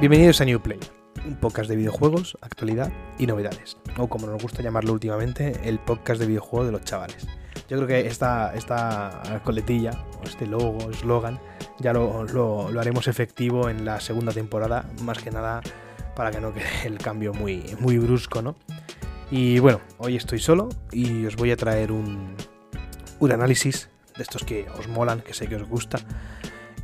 Bienvenidos a New Play, un podcast de videojuegos, actualidad y novedades, o como nos gusta llamarlo últimamente, el podcast de videojuegos de los chavales. Yo creo que esta, esta coletilla, este logo, eslogan, ya lo, lo, lo, haremos efectivo en la segunda temporada, más que nada para que no quede el cambio muy, muy brusco, ¿no? Y bueno, hoy estoy solo y os voy a traer un, un análisis de estos que os molan, que sé que os gusta,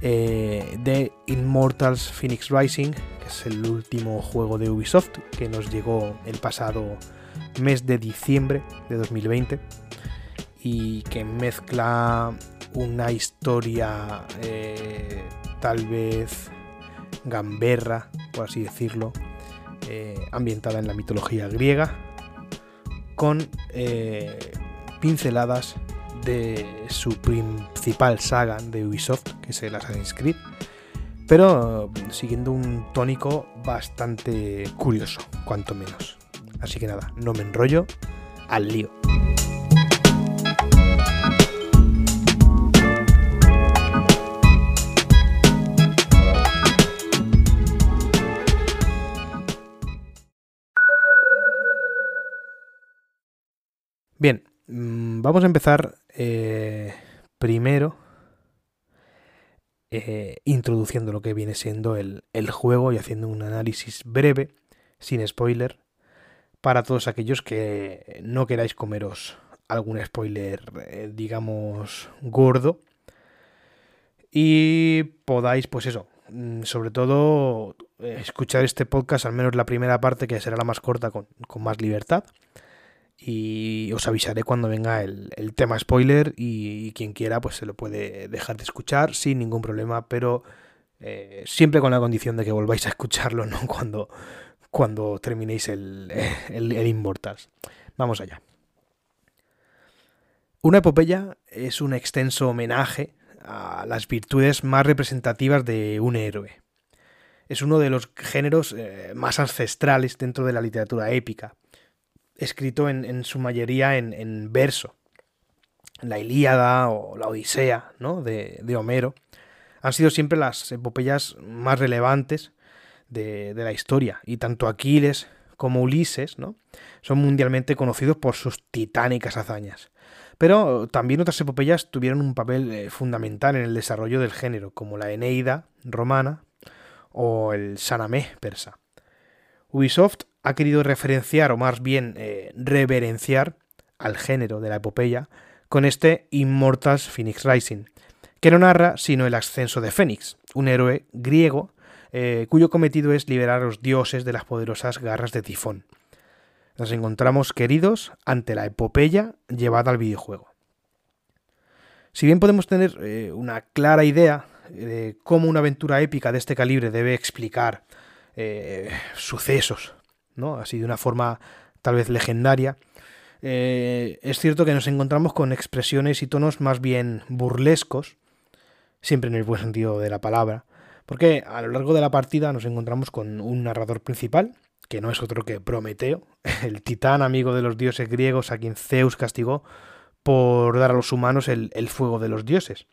eh, de Immortals Phoenix Rising, que es el último juego de Ubisoft que nos llegó el pasado mes de diciembre de 2020 y que mezcla una historia eh, tal vez gamberra, por así decirlo, eh, ambientada en la mitología griega, con eh, pinceladas de su principal saga de Ubisoft, que es el Assassin's Creed, pero siguiendo un tónico bastante curioso, cuanto menos. Así que nada, no me enrollo, al lío. Bien, vamos a empezar eh, primero eh, introduciendo lo que viene siendo el, el, juego y haciendo un análisis breve, sin spoiler, para todos aquellos que no queráis comeros algún spoiler, eh, digamos, gordo. Y podáis, pues eso, mm, sobre todo escuchar este podcast, al menos la primera parte, que será la más corta, con, con más libertad y os avisaré cuando venga el, el tema spoiler y, quien quiera pues se lo puede dejar de escuchar sin ningún problema, pero eh, siempre con la condición de que volváis a escucharlo, ¿no? Cuando, cuando terminéis el, el, el. Vamos allá. Una epopeya es un extenso homenaje a las virtudes más representativas de un héroe. Es uno de los géneros eh, más ancestrales dentro de la literatura épica escrito en, su mayoría en, verso. La Ilíada o la Odisea ¿no? de, Homero han sido siempre las epopeyas más relevantes de, de, la historia. Y tanto Aquiles como Ulises ¿no? son mundialmente conocidos por sus titánicas hazañas. Pero también otras epopeyas tuvieron un papel eh, fundamental en el desarrollo del género, como la Eneida romana o el Sanamé persa. Ubisoft ha querido referenciar, o más bien eh, reverenciar, al género de la epopeya con este Immortals Phoenix Rising, que no narra sino el ascenso de Fénix, un héroe griego eh, cuyo cometido es liberar a los dioses de las poderosas garras de Tifón. Nos encontramos queridos ante la epopeya llevada al videojuego. Si bien podemos tener eh, una clara idea de cómo una aventura épica de este calibre debe explicar eh, sucesos ¿no? Así de una forma tal vez legendaria. Eh, es cierto que nos encontramos con expresiones y tonos más bien burlescos, siempre en el buen sentido de la palabra, porque a lo largo de la partida nos encontramos con un narrador principal, que no es otro que Prometeo, el titán amigo de los dioses griegos a quien Zeus castigó por dar a los humanos el, fuego de los dioses.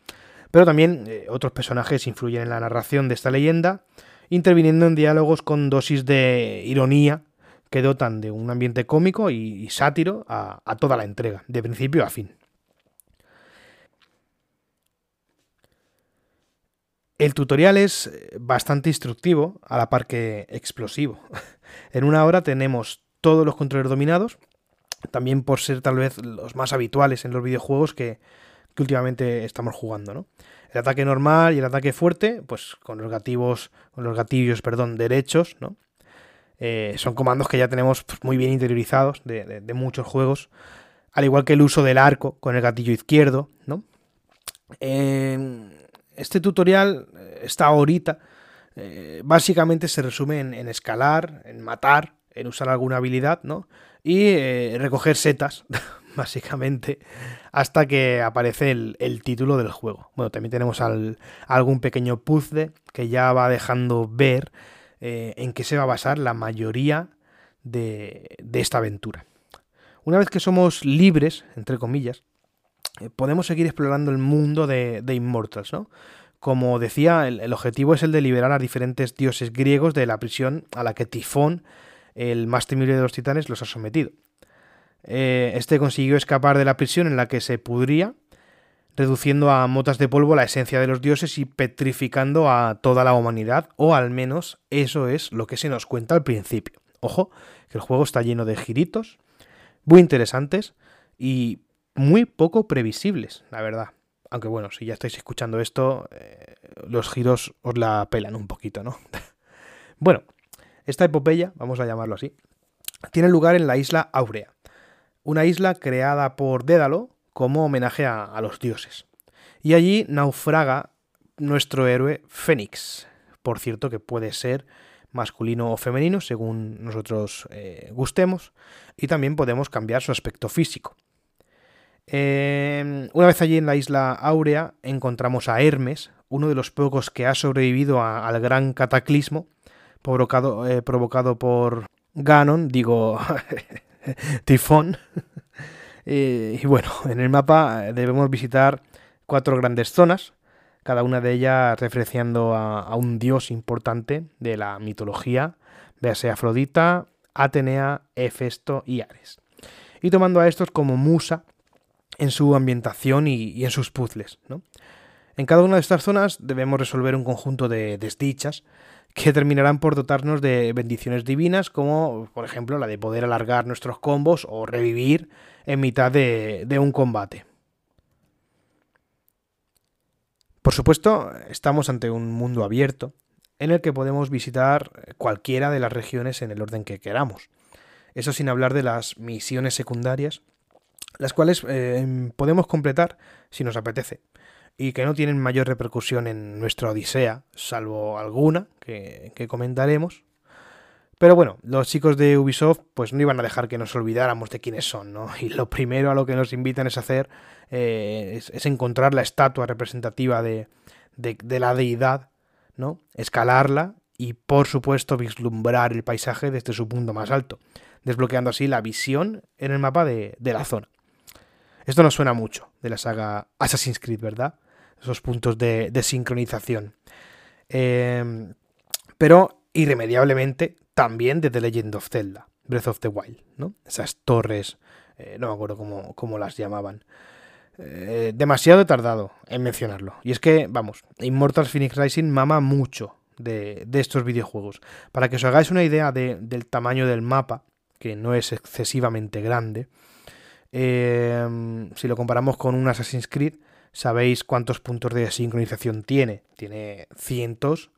Pero también eh, otros personajes influyen en la narración de esta leyenda, interviniendo en diálogos con dosis de ironía que dotan de un ambiente cómico y, sátiro a, toda la entrega, de principio a fin. El tutorial es bastante instructivo, a la par que explosivo. En una hora tenemos todos los controles dominados, también por ser tal vez los más habituales en los videojuegos que, que últimamente estamos jugando, ¿no? El ataque normal y el ataque fuerte, pues con los gatillos, con los gatillos, perdón, derechos, ¿no? Eh, son comandos que ya tenemos pues, muy bien interiorizados de, muchos juegos, al igual que el uso del arco con el gatillo izquierdo, ¿no? Eh, este tutorial, esta horita, eh, básicamente se resume en, en, escalar, en matar, en usar alguna habilidad, ¿no? Y eh, recoger setas, básicamente, hasta que aparece el, el, título del juego. Bueno, también tenemos al, algún pequeño puzzle que ya va dejando ver eh, en qué se va a basar la mayoría de, de, esta aventura. Una vez que somos libres, entre comillas, eh, podemos seguir explorando el mundo de, de Immortals, ¿no? Como decía, el, objetivo es el de liberar a diferentes dioses griegos de la prisión a la que Tifón, el más temible de los titanes, los ha sometido. Eh, este consiguió escapar de la prisión en la que se pudría, reduciendo a motas de polvo la esencia de los dioses y petrificando a toda la humanidad, o al menos eso es lo que se nos cuenta al principio. Ojo, que el juego está lleno de giritos, muy interesantes y muy poco previsibles, la verdad. Aunque bueno, si ya estáis escuchando esto, eh, los giros os la pelan un poquito, ¿no? bueno, esta epopeya, vamos a llamarlo así, tiene lugar en la isla Aurea, una isla creada por Dédalo como homenaje a, los dioses. Y allí naufraga nuestro héroe Fénix, por cierto que puede ser masculino o femenino según nosotros eh, gustemos, y también podemos cambiar su aspecto físico. Em, una vez allí en la isla Áurea encontramos a Hermes, uno de los pocos que ha sobrevivido al gran cataclismo provocado, eh, provocado por Ganon, digo, Tifón, y bueno, en el mapa eh, debemos visitar cuatro grandes zonas, cada una de ellas referenciando a, un dios importante de la mitología, véase Afrodita, Atenea, Hefesto y Ares. Y tomando a estos como musa en su ambientación y, en sus puzzles. En cada una de estas zonas debemos resolver un conjunto de desdichas que terminarán por dotarnos de bendiciones divinas, como por ejemplo la de poder alargar nuestros combos o revivir en mitad de, un combate. Por supuesto, estamos ante un mundo abierto en el que podemos visitar cualquiera de las regiones en el orden que queramos. Eso sin hablar de las misiones secundarias, las cuales eh, podemos completar si nos apetece y que no tienen mayor repercusión en nuestra Odisea, salvo alguna que, comentaremos. Pero bueno, los chicos de Ubisoft pues no iban a dejar que nos olvidáramos de quiénes son, ¿no? Y lo primero a lo que nos invitan es hacer eh, es, encontrar la estatua representativa de, de, la deidad, ¿no? Escalarla y por supuesto vislumbrar el paisaje desde su punto más alto, desbloqueando así la visión en el mapa de, de la zona. Esto nos suena mucho de la saga Assassin's Creed, ¿verdad? Esos puntos de, sincronización. Em, pero irremediablemente también de The Legend of Zelda, Breath of the Wild, ¿no? Esas torres, eh, no me acuerdo cómo, las llamaban. Eh, demasiado tardado en mencionarlo. Y es que, vamos, Immortals Phoenix Rising mama mucho de, estos videojuegos. Para que os hagáis una idea del tamaño del mapa, que no es excesivamente grande, em, si lo comparamos con un Assassin's Creed, sabéis cuántos puntos de sincronización tiene. Tiene cientos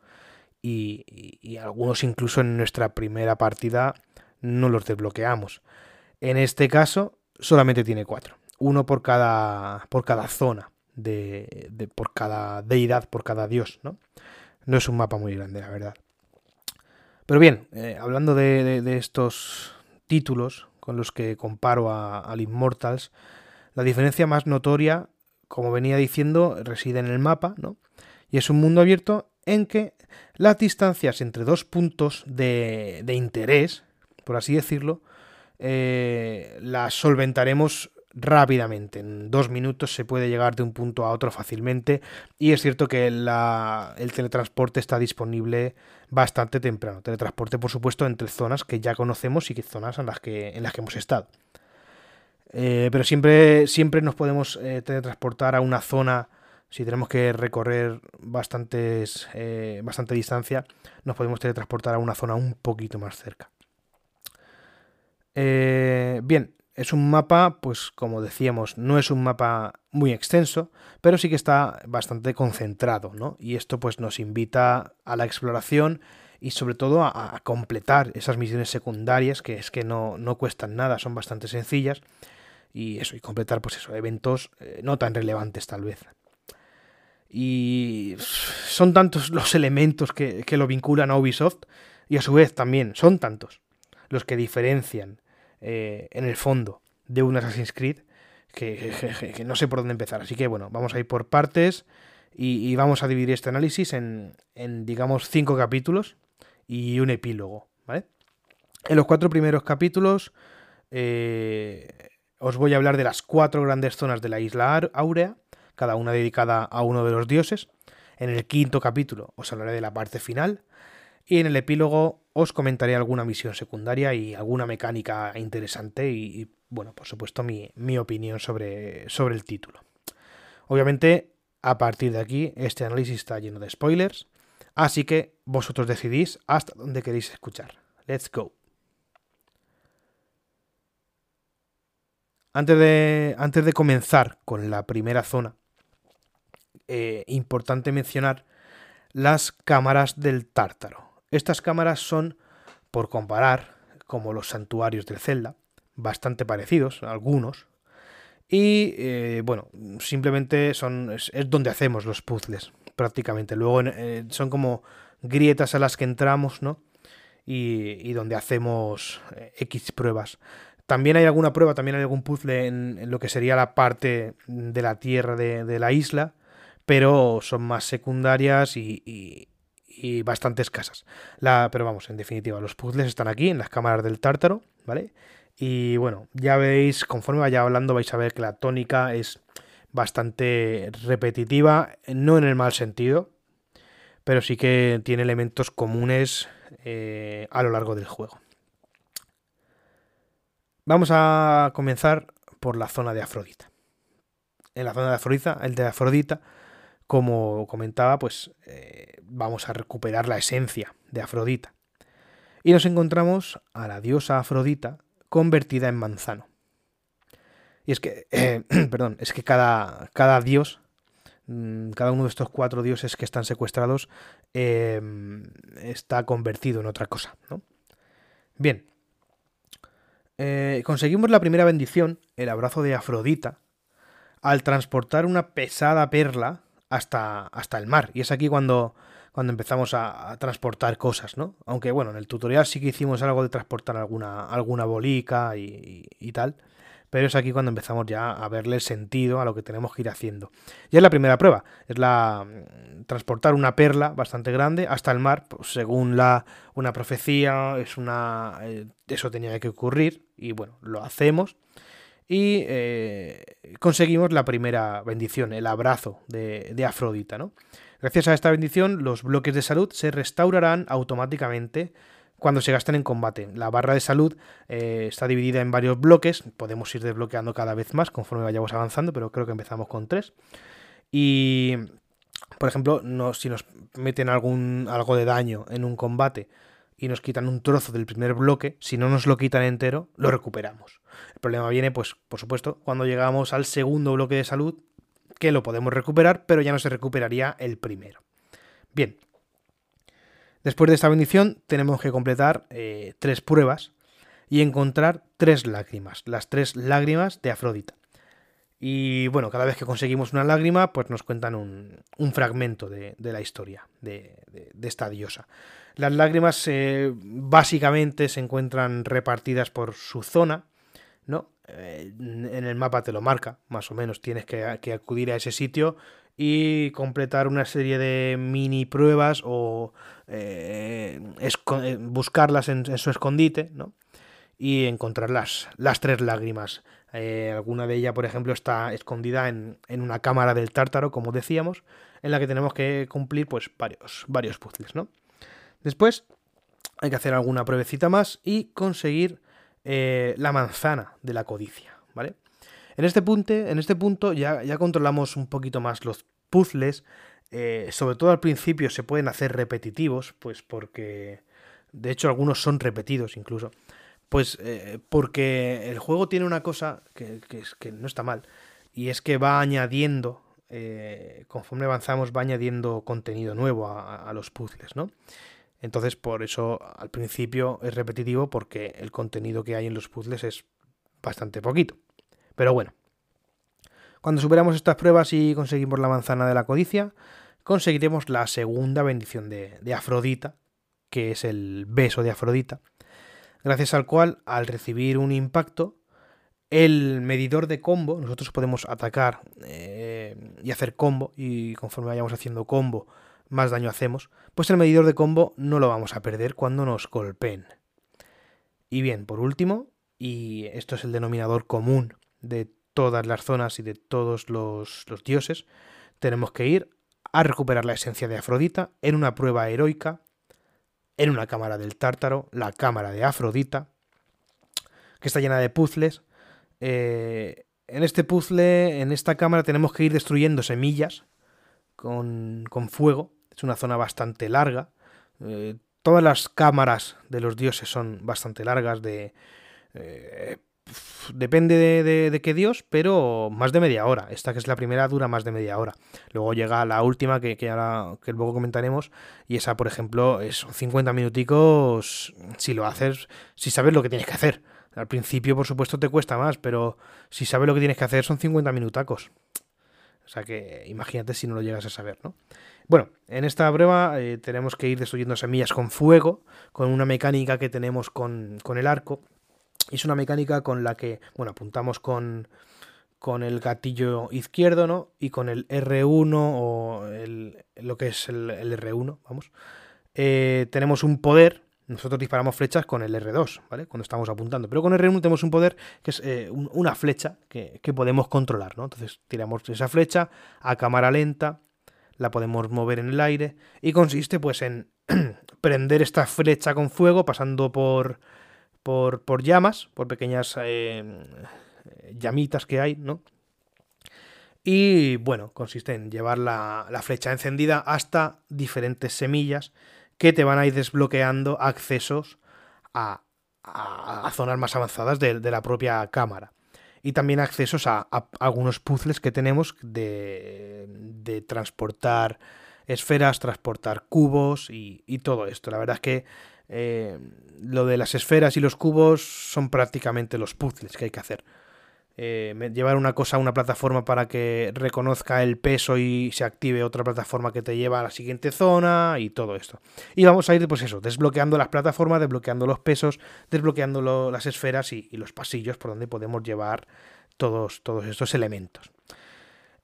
y, algunos incluso en nuestra primera partida no los desbloqueamos. En este caso solamente tiene cuatro. Uno por cada, por cada zona, de, por cada deidad, por cada dios. ¿no? no es un mapa muy grande, la verdad. Pero bien, eh, hablando de, estos títulos con los que comparo al Immortals, la diferencia más notoria como venía diciendo, reside en el mapa, ¿no? Y es un mundo abierto en que las distancias entre dos puntos de, interés, por así decirlo, eh, las solventaremos rápidamente. En dos minutos se puede llegar de un punto a otro fácilmente y es cierto que el teletransporte está disponible bastante temprano. Teletransporte, por supuesto, entre zonas que ya conocemos y zonas en las que, en las que hemos estado. Eh, pero siempre, siempre nos podemos eh, teletransportar a una zona, si tenemos que recorrer bastantes, eh, bastante distancia, nos podemos teletransportar a una zona un poquito más cerca. bien, es un mapa, pues como decíamos, no es un mapa muy extenso, pero sí que está bastante concentrado, ¿no? Y esto pues nos invita a la exploración y sobre todo a, completar esas misiones secundarias que es que no, no cuestan nada, son bastante sencillas y eso, y completar pues eso, eventos eh, no tan relevantes tal vez. Y son tantos los elementos que, lo vinculan a Ubisoft y a su vez también son tantos los que diferencian eh, en el fondo de un Assassin's Creed que, no sé por dónde empezar. Así que bueno, vamos a ir por partes y, vamos a dividir este análisis en, en, digamos, cinco capítulos y un epílogo. ¿vale? En los cuatro primeros capítulos eh, os voy a hablar de las cuatro grandes zonas de la isla Áurea, cada una dedicada a uno de los dioses. En el quinto capítulo os hablaré de la parte final y en el epílogo os comentaré alguna misión secundaria y alguna mecánica interesante y, bueno, por supuesto mi, mi opinión sobre, sobre el título. Obviamente, a partir de aquí, este análisis está lleno de spoilers, así que vosotros decidís hasta dónde queréis escuchar. Let's go. Antes de, antes de comenzar con la primera zona, eh, importante mencionar las cámaras del tártaro. Estas cámaras son, por comparar, como los santuarios del Zelda, bastante parecidos, algunos. Y eh, bueno, simplemente son, es, donde hacemos los puzzles, prácticamente. Luego eh, son como grietas a las que entramos, ¿no? Y, donde hacemos X pruebas. También hay alguna prueba, también hay algún puzzle en, lo que sería la parte de la tierra de la isla, pero son más secundarias y, bastante escasas. La, pero vamos, en definitiva, los puzzles están aquí en las cámaras del tártaro, ¿vale? Y bueno, ya veis, conforme vaya hablando, vais a ver que la tónica es bastante repetitiva, no en el mal sentido, pero sí que tiene elementos comunes eh, a lo largo del juego. Vamos a comenzar por la zona de Afrodita. En la zona de Afrodita, el de Afrodita, como comentaba, pues eh, vamos a recuperar la esencia de Afrodita. Y nos encontramos a la diosa Afrodita convertida en manzano. Y es que, eh, perdón, es que cada, cada dios, mm, cada uno de estos cuatro dioses que están secuestrados, em, está convertido en otra cosa. ¿no? Bien, eh, conseguimos la primera bendición, el abrazo de Afrodita, al transportar una pesada perla hasta, hasta el mar. Y es aquí cuando, cuando empezamos a, transportar cosas, ¿no? Aunque bueno, en el tutorial sí que hicimos algo de transportar alguna, alguna bolica y, tal. Pero es aquí cuando empezamos ya a verle sentido a lo que tenemos que ir haciendo. Y es la primera prueba, es la mm, transportar una perla bastante grande hasta el mar, pues, según la una profecía, es una eh, eso tenía que ocurrir y bueno, lo hacemos y eh, conseguimos la primera bendición, el abrazo de, Afrodita. ¿no? Gracias a esta bendición, los bloques de salud se restaurarán automáticamente cuando se gasten en combate. La barra de salud eh, está dividida en varios bloques, podemos ir desbloqueando cada vez más conforme vayamos avanzando, pero creo que empezamos con tres. Y, por ejemplo, si nos meten algún, algo de daño en un combate, y nos quitan un trozo del primer bloque, si no nos lo quitan entero, lo recuperamos. El problema viene, pues, por supuesto, cuando llegamos al segundo bloque de salud, que lo podemos recuperar, pero ya no se recuperaría el primero. Bien. Después de esta bendición, tenemos que completar eh, tres pruebas y encontrar tres lágrimas, las tres lágrimas de Afrodita. Y bueno, cada vez que conseguimos una lágrima, pues nos cuentan un, fragmento de, la historia de, esta diosa. Las lágrimas eh, básicamente se encuentran repartidas por su zona, ¿no? Eh, en el mapa te lo marca, más o menos tienes que, acudir a ese sitio y completar una serie de mini pruebas o eh, buscarlas en, su escondite, ¿no? Y encontrar las, las tres lágrimas. alguna de ellas, por ejemplo, está escondida en, en, una cámara del tártaro, como decíamos, en la que tenemos que cumplir pues, varios, varios puzzles, ¿no? Después hay que hacer alguna pruebecita más y conseguir eh, la manzana de la codicia, ¿vale? En este punto, en este punto ya, ya controlamos un poquito más los puzzles. Eh, sobre todo al principio se pueden hacer repetitivos, pues porque de hecho algunos son repetidos incluso. Pues eh, porque el juego tiene una cosa que, que, no está mal, y es que va añadiendo, conforme avanzamos, va añadiendo contenido nuevo a, a los puzzles, ¿no? Entonces, por eso al principio es repetitivo porque el contenido que hay en los puzzles es bastante poquito. Pero bueno, cuando superamos estas pruebas y conseguimos la manzana de la codicia, conseguiremos la segunda bendición de, Afrodita, que es el beso de Afrodita, gracias al cual al recibir un impacto, el medidor de combo, nosotros podemos atacar eh, y hacer combo, y conforme vayamos haciendo combo, más daño hacemos, pues el medidor de combo no lo vamos a perder cuando nos golpeen. Y bien, por último, y esto es el denominador común de todas las zonas y de todos los, dioses, tenemos que ir a recuperar la esencia de Afrodita en una prueba heroica en una cámara del Tártaro, la cámara de Afrodita, que está llena de puzzles. Eh, en este puzzle, en esta cámara, tenemos que ir destruyendo semillas con, fuego. Es una zona bastante larga. Eh, todas las cámaras de los dioses son bastante largas, de eh, depende de, qué dios, pero más de media hora. Esta que es la primera dura más de media hora. Luego llega la última que, que ahora que luego comentaremos y esa, por ejemplo, es 50 minuticos si lo haces, si sabes lo que tienes que hacer. Al principio, por supuesto, te cuesta más, pero si sabes lo que tienes que hacer son 50 minutacos. O sea que imagínate si no lo llegas a saber, ¿no? Bueno, en esta prueba eh, tenemos que ir destruyendo semillas con fuego, con una mecánica que tenemos con, con el arco es una mecánica con la que, bueno, apuntamos con, con el gatillo izquierdo, ¿no? Y con el R1 o el, lo que es el, R1, vamos. Eh, tenemos un poder. Nosotros disparamos flechas con el R2, ¿vale? Cuando estamos apuntando. Pero con el R1 tenemos un poder que es eh, una flecha que, que, podemos controlar, ¿no? Entonces tiramos esa flecha a cámara lenta, la podemos mover en el aire y consiste pues en prender esta flecha con fuego pasando por por, llamas, por pequeñas eh, llamitas que hay, ¿no? Y bueno, consiste en llevar la, flecha encendida hasta diferentes semillas que te van a ir desbloqueando accesos a, zonas más avanzadas de, la propia cámara. Y también accesos a, algunos puzzles que tenemos de, de, transportar esferas, transportar cubos y, y todo esto. La verdad es que eh, lo de las esferas y los cubos son prácticamente los puzzles que hay que hacer. Eh, llevar una cosa a una plataforma para que reconozca el peso y se active otra plataforma que te lleva a la siguiente zona y todo esto. Y vamos a ir, pues eso, desbloqueando las plataformas, desbloqueando los pesos, desbloqueando las esferas y, los pasillos por donde podemos llevar todos, todos estos elementos.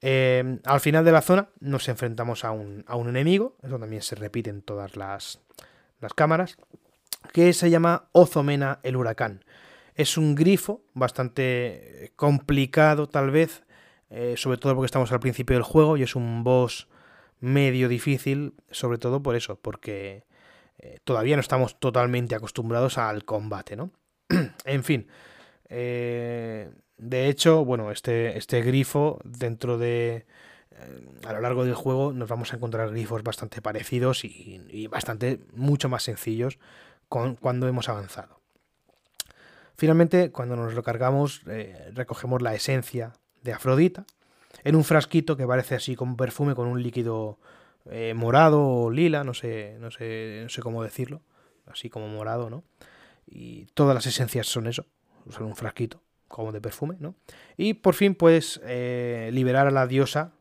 Eh, al final de la zona nos enfrentamos a un, a un enemigo, eso también se repite en todas las, las cámaras, que se llama Ozomena el huracán. Es un grifo bastante complicado tal vez, eh, sobre todo porque estamos al principio del juego y es un boss medio difícil, sobre todo por eso, porque eh, todavía no estamos totalmente acostumbrados al combate, ¿no? en fin, eh, de hecho, bueno, este, este grifo dentro de eh, a lo largo del juego nos vamos a encontrar grifos bastante parecidos y, bastante mucho más sencillos con, cuando hemos avanzado. Finalmente, cuando nos lo cargamos, eh, recogemos la esencia de Afrodita en un frasquito que parece así como perfume con un líquido eh, morado o lila, no sé, no sé, no sé cómo decirlo, así como morado, ¿no? Y todas las esencias son eso, son un frasquito como de perfume, ¿no? Y por fin puedes liberar a la diosa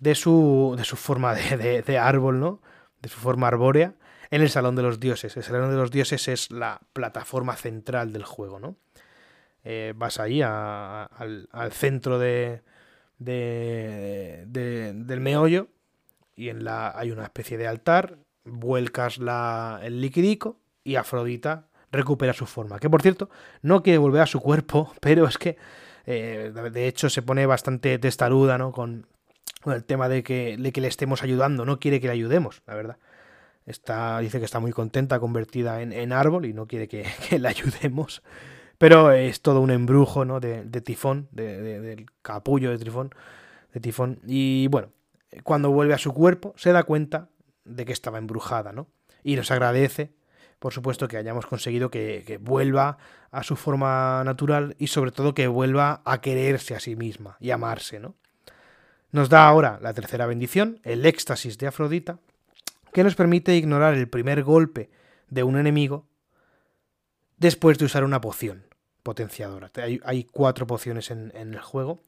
de su, de su forma de, árbol, ¿no? De su forma arbórea, en el Salón de los Dioses. El Salón de los Dioses es la plataforma central del juego, ¿no? Eh, vas ahí al, centro de, de, del meollo y en la hay una especie de altar, vuelcas el liquidico y Afrodita recupera su forma. Que por cierto, no quiere volver a su cuerpo, pero es que eh, de hecho se pone bastante testaruda, ¿no? Con, el tema de que le estemos ayudando, no quiere que le ayudemos, la verdad. Dice que está muy contenta, convertida en, árbol y no quiere que, le ayudemos. Pero es todo un embrujo ¿no? de, tifón, del capullo de tifón, de tifón. Y bueno, cuando vuelve a su cuerpo, se da cuenta de que estaba embrujada, ¿no? Y nos agradece, por supuesto, que hayamos conseguido que, que vuelva a su forma natural y sobre todo que vuelva a quererse a sí misma y amarse, ¿no? Nos da ahora la tercera bendición, el éxtasis de Afrodita, que nos permite ignorar el primer golpe de un enemigo después de usar una poción potenciadora. Hay, cuatro pociones en, el juego.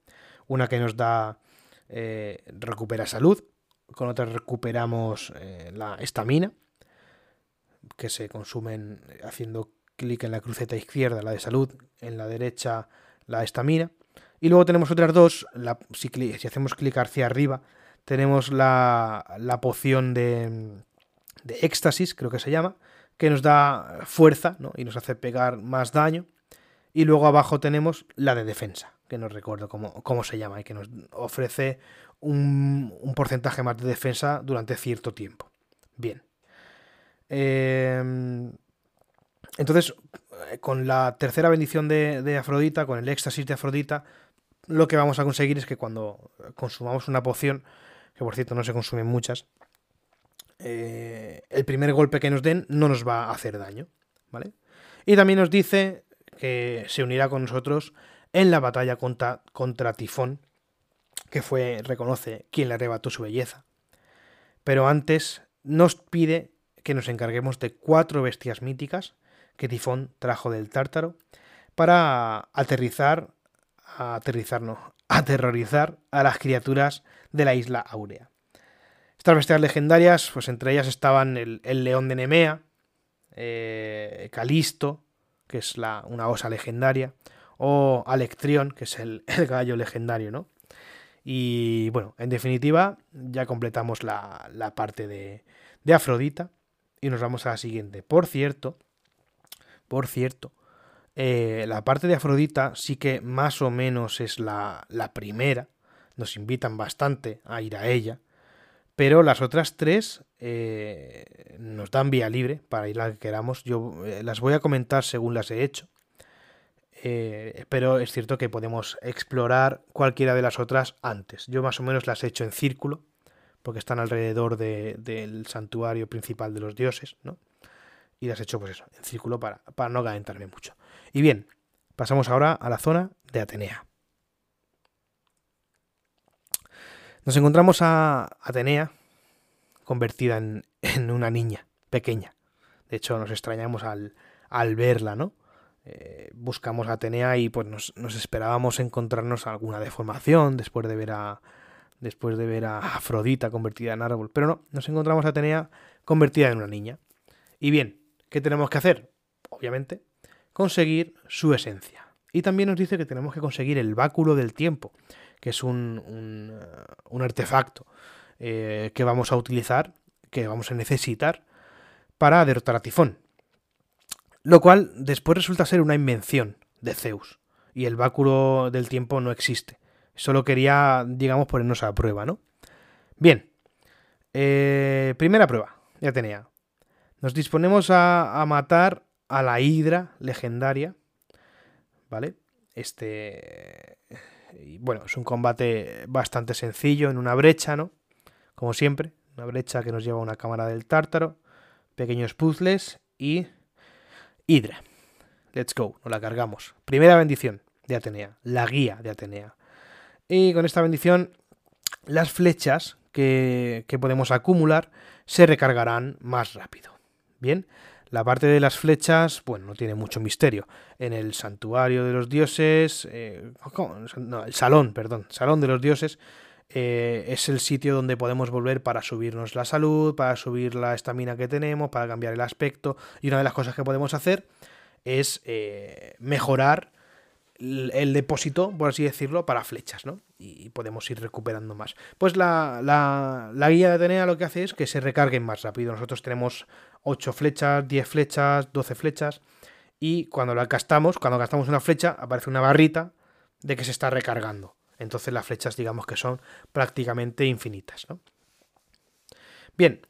Una que nos da eh, recupera salud, con otra recuperamos eh, la estamina, que se consumen haciendo clic en la cruceta izquierda, la de salud, en la derecha la estamina. Y luego tenemos otras dos, si, hacemos clic hacia arriba, tenemos la, poción de, de, éxtasis, creo que se llama, que nos da fuerza y nos hace pegar más daño. Y luego abajo tenemos la de defensa, que no recuerdo cómo, cómo se llama, y que nos ofrece un, porcentaje más de defensa durante cierto tiempo. Bien. Eh, entonces, con la tercera bendición de, de, Afrodita, con el éxtasis de Afrodita, lo que vamos a conseguir es que cuando consumamos una poción, que por cierto no se consumen muchas, eh, el primer golpe que nos den no nos va a hacer daño. ¿Vale? Y también nos dice que se unirá con nosotros en la batalla contra, contra Tifón, que fue, reconoce, quien le arrebató su belleza. Pero antes nos pide que nos encarguemos de cuatro bestias míticas que Tifón trajo del Tártaro para aterrizar, aterrizar no, aterrorizar a las criaturas de la isla Aurea. Estas bestias legendarias, pues entre ellas estaban el, león de Nemea, eh, Calisto, que es la, una osa legendaria, o Alectrión, que es el, el, gallo legendario, ¿no? Y bueno, en definitiva, ya completamos la, la parte de, de Afrodita y nos vamos a la siguiente. Por cierto, por cierto, eh, la parte de Afrodita sí que más o menos es la, la, primera. Nos invitan bastante a ir a ella. Pero las otras tres eh, nos dan vía libre para ir a la que queramos. Yo eh, las voy a comentar según las he hecho. Eh, pero es cierto que podemos explorar cualquiera de las otras antes. Yo más o menos las he hecho en círculo, porque están alrededor de, del santuario principal de los dioses, ¿no? Y las he hecho, pues eso, en círculo para, para no calentarme mucho. Y bien, pasamos ahora a la zona de Atenea. Nos encontramos a Atenea, convertida en, una niña pequeña. De hecho, nos extrañamos al, al verla, ¿no? Eh, buscamos a Atenea y pues nos, nos, esperábamos encontrarnos alguna deformación después de ver a después de ver a Afrodita convertida en árbol, pero no, nos encontramos a Atenea convertida en una niña. Y bien, ¿qué tenemos que hacer? Obviamente, conseguir su esencia. Y también nos dice que tenemos que conseguir el báculo del tiempo, que es un, un, un artefacto eh, que vamos a utilizar, que vamos a necesitar para derrotar a Tifón. Lo cual después resulta ser una invención de Zeus. Y el báculo del tiempo no existe. Solo quería, digamos, ponernos a prueba, ¿no? Bien. Eh, primera prueba. Ya tenía. Nos disponemos a matar a la hidra legendaria. ¿Vale? Este. Bueno, es un combate bastante sencillo en una brecha, ¿no? como siempre, una brecha que nos lleva a una cámara del tártaro, pequeños puzzles y Hydra. Let's go, nos la cargamos. Primera bendición de Atenea, la guía de Atenea. Y con esta bendición, las flechas que, que podemos acumular se recargarán más rápido. Bien, la parte de las flechas, bueno, no tiene mucho misterio. En el santuario de los dioses, eh, no, el salón, perdón, salón de los dioses, eh, es el sitio donde podemos volver para subirnos la salud, para subir la estamina que tenemos, para cambiar el aspecto. Y una de las cosas que podemos hacer es eh, mejorar el, depósito, por así decirlo, para flechas, ¿no? Y podemos ir recuperando más. Pues la, la, la guía de Atenea lo que hace es que se recarguen más rápido. Nosotros tenemos 8 flechas, 10 flechas, 12 flechas. Y cuando la gastamos, cuando gastamos una flecha, aparece una barrita de que se está recargando. Entonces las flechas digamos que son prácticamente infinitas. ¿no? Bien,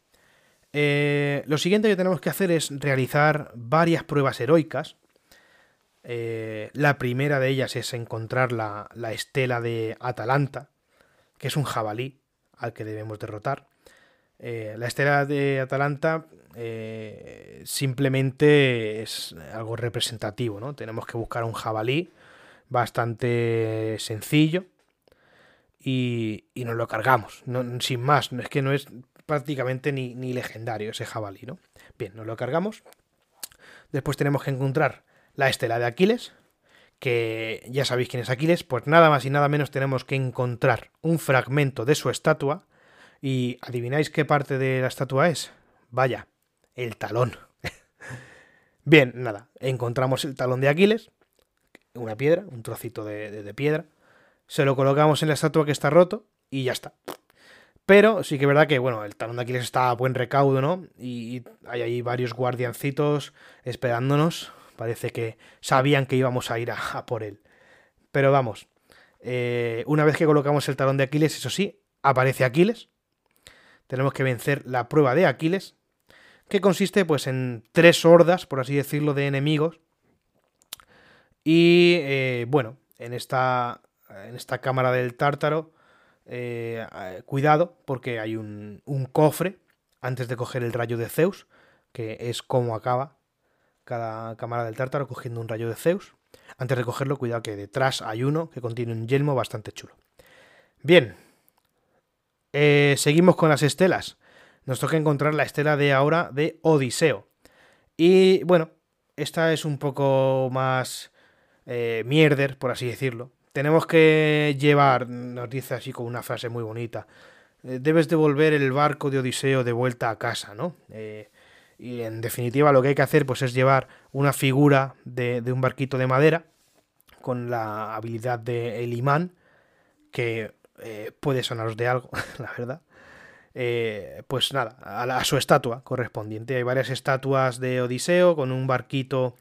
eh, lo siguiente que tenemos que hacer es realizar varias pruebas heroicas. Eh, la primera de ellas es encontrar la, la, estela de Atalanta, que es un jabalí al que debemos derrotar. Eh, la estela de Atalanta eh, simplemente es algo representativo, ¿no? Tenemos que buscar un jabalí bastante sencillo y, y nos lo cargamos, no, sin más, es que no es prácticamente ni, ni, legendario ese jabalí, ¿no? Bien, nos lo cargamos. Después tenemos que encontrar la estela de Aquiles, que ya sabéis quién es Aquiles, pues nada más y nada menos tenemos que encontrar un fragmento de su estatua y adivináis qué parte de la estatua es. Vaya, el talón. Bien, nada, encontramos el talón de Aquiles, una piedra, un trocito de, de, piedra, se lo colocamos en la estatua que está roto y ya está. Pero sí que es verdad que, bueno, el talón de Aquiles está a buen recaudo, ¿no? Y hay ahí varios guardiancitos esperándonos Parece que sabían que íbamos a ir a, por él. Pero vamos, eh, una vez que colocamos el talón de Aquiles, eso sí, aparece Aquiles. Tenemos que vencer la prueba de Aquiles, que consiste pues en tres hordas, por así decirlo, de enemigos. Y eh, bueno, en esta, en esta cámara del tártaro, eh, cuidado porque hay un, un cofre antes de coger el rayo de Zeus, que es como acaba cada cámara del tártaro cogiendo un rayo de Zeus. Antes de cogerlo, cuidado que detrás hay uno que contiene un yelmo bastante chulo. Bien, eh, seguimos con las estelas. Nos toca encontrar la estela de ahora de Odiseo. Y bueno, esta es un poco más eh, mierder, por así decirlo. Tenemos que llevar, nos dice así con una frase muy bonita, eh, debes devolver el barco de Odiseo de vuelta a casa, ¿no? Y en definitiva lo que hay que hacer pues es llevar una figura de, un barquito de madera con la habilidad de el imán, que puede sonaros de algo, la verdad. Eh, pues nada, a, su estatua correspondiente. Hay varias estatuas de Odiseo con un barquito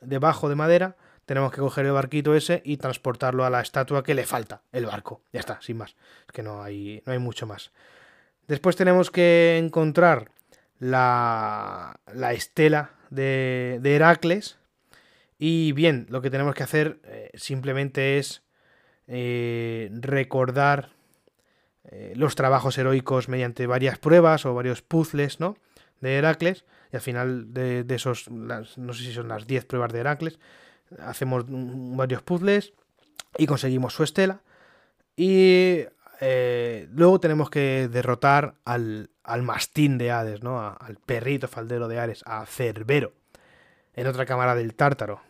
debajo de madera. Tenemos que coger el barquito ese y transportarlo a la estatua que le falta, el barco. Ya está, sin más. Es que no hay, no hay mucho más. Después tenemos que encontrar la, la estela de, Heracles. Y bien, lo que tenemos que hacer eh, simplemente es eh, recordar eh, los trabajos heroicos mediante varias pruebas o varios puzzles, ¿no? De Heracles. Y al final de, esos, no sé si son las 10 pruebas de Heracles, hacemos varios puzzles y conseguimos su estela. Y luego tenemos que derrotar al, al, mastín de Hades, ¿no? al perrito faldero de Hades, a Cerbero, en otra cámara del Tártaro.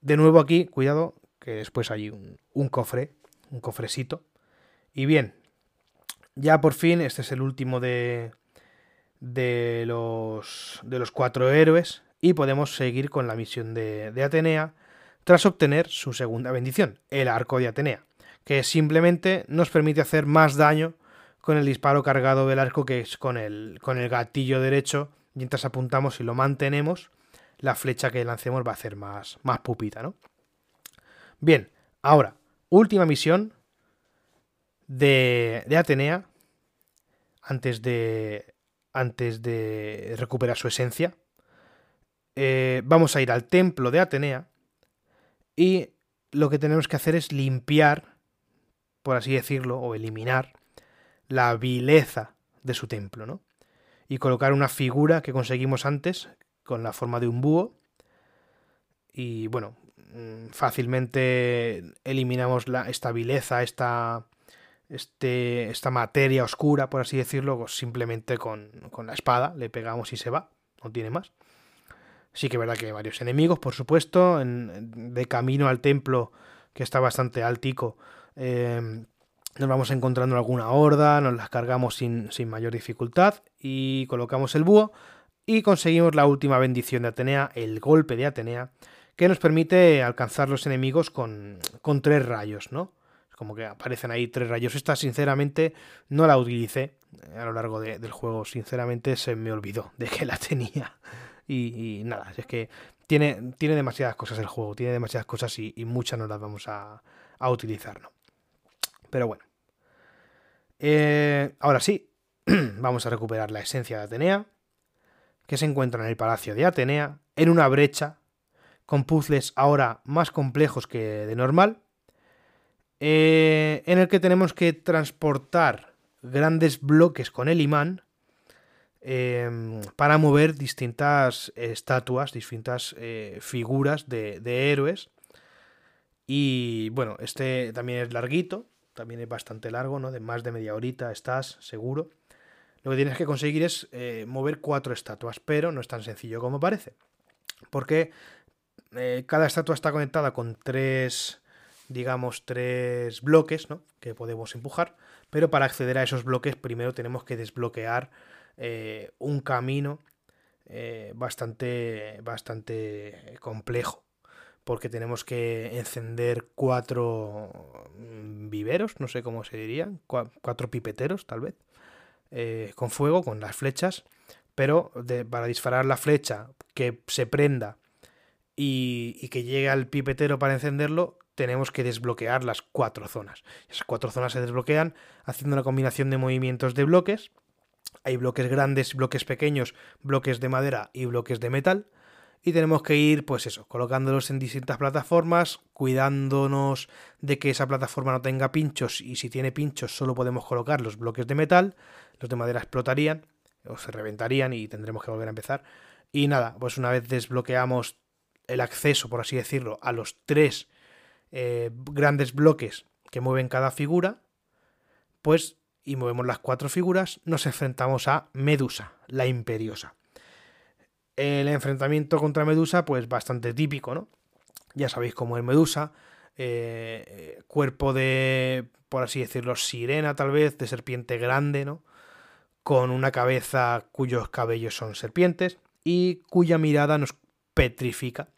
De nuevo aquí, cuidado, que después hay un, un cofre, un cofrecito, y bien, ya por fin, este es el último de, de, los, de los cuatro héroes y podemos seguir con la misión de, de Atenea tras obtener su segunda bendición, el arco de Atenea, que simplemente nos permite hacer más daño con el disparo cargado del arco que es con el, con el gatillo derecho. Mientras apuntamos y lo mantenemos, la flecha que lancemos va a hacer más, más pupita, ¿no? Bien, ahora, última misión de, Atenea antes de, antes de recuperar su esencia. Eh, vamos a ir al templo de Atenea y lo que tenemos que hacer es limpiar, por así decirlo, o eliminar la vileza de su templo, ¿no? Y colocar una figura que conseguimos antes con la forma de un búho. Y bueno, mm, fácilmente eliminamos la, esta vileza, esta, este, esta materia oscura, por así decirlo, simplemente con, con, la espada le pegamos y se va, no tiene más. Sí que es verdad que hay varios enemigos, por supuesto, en, de camino al templo, que está bastante altico, em, nos vamos encontrando alguna horda, nos las cargamos sin, sin mayor dificultad y colocamos el búho y conseguimos la última bendición de Atenea, el golpe de Atenea, que nos permite alcanzar los enemigos con, con tres rayos, ¿no? como que aparecen ahí tres rayos. Esta, sinceramente, no la utilicé a lo largo del juego. Sinceramente, se me olvidó de que la tenía. Y, nada, es que tiene, tiene demasiadas cosas el juego, tiene demasiadas cosas y, muchas no las vamos a, a utilizar, ¿no? Pero bueno. Eh, ahora sí, vamos a recuperar la esencia de Atenea, que se encuentra en el palacio de Atenea, en una brecha, con puzzles ahora más complejos que de normal, eh, en el que tenemos que transportar grandes bloques con el imán em, para mover distintas estatuas, distintas eh, figuras de, héroes. Y bueno, este también es larguito, también es bastante largo, ¿no? De más de media horita estás, seguro. Lo que tienes que conseguir es eh, mover cuatro estatuas, pero no es tan sencillo como parece. Porque cada estatua está conectada con tres digamos, tres bloques ¿no? que podemos empujar, pero para acceder a esos bloques primero tenemos que desbloquear eh, un camino eh, bastante, bastante complejo, porque tenemos que encender cuatro mm, viveros, no sé cómo se dirían, cuatro pipeteros tal vez, eh, con fuego, con las flechas, pero para disparar la flecha que se prenda y, que llegue al pipetero para encenderlo, tenemos que desbloquear las cuatro zonas. Esas cuatro zonas se desbloquean haciendo una combinación de movimientos de bloques. Hay bloques grandes, bloques pequeños, bloques de madera y bloques de metal. Y tenemos que ir, pues eso, colocándolos en distintas plataformas, cuidándonos de que esa plataforma no tenga pinchos y si tiene pinchos solo podemos colocar los bloques de metal, los de madera explotarían o se reventarían y tendremos que volver a empezar. Y nada, pues una vez desbloqueamos el acceso, por así decirlo, a los tres eh, grandes bloques que mueven cada figura, pues y movemos las cuatro figuras, nos enfrentamos a Medusa, la imperiosa. El enfrentamiento contra Medusa, pues bastante típico, ¿no? Ya sabéis cómo es Medusa. Eh, cuerpo de, por así decirlo, sirena tal vez, de serpiente grande, ¿no? Con una cabeza cuyos cabellos son serpientes y cuya mirada nos petrifica.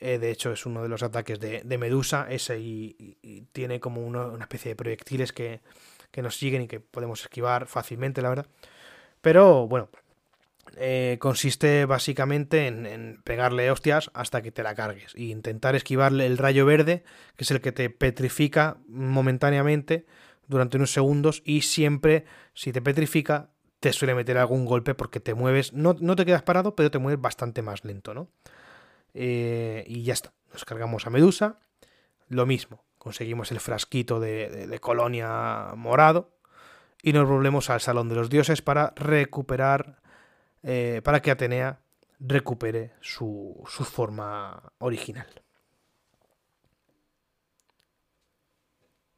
Eh, de hecho, es uno de los ataques de, Medusa, ese, y, tiene como una, especie de proyectiles que, que nos siguen y que podemos esquivar fácilmente, la verdad. Pero bueno, eh, consiste básicamente en, pegarle hostias hasta que te la cargues e intentar esquivarle el rayo verde, que es el que te petrifica momentáneamente durante unos segundos y siempre si te petrifica te suele meter algún golpe porque te mueves, no, te quedas parado, pero te mueves bastante más lento, ¿no? Eh, y ya está, nos cargamos a Medusa, lo mismo, conseguimos el frasquito de colonia morado y nos volvemos al Salón de los Dioses para recuperar eh, para que Atenea recupere su, forma original.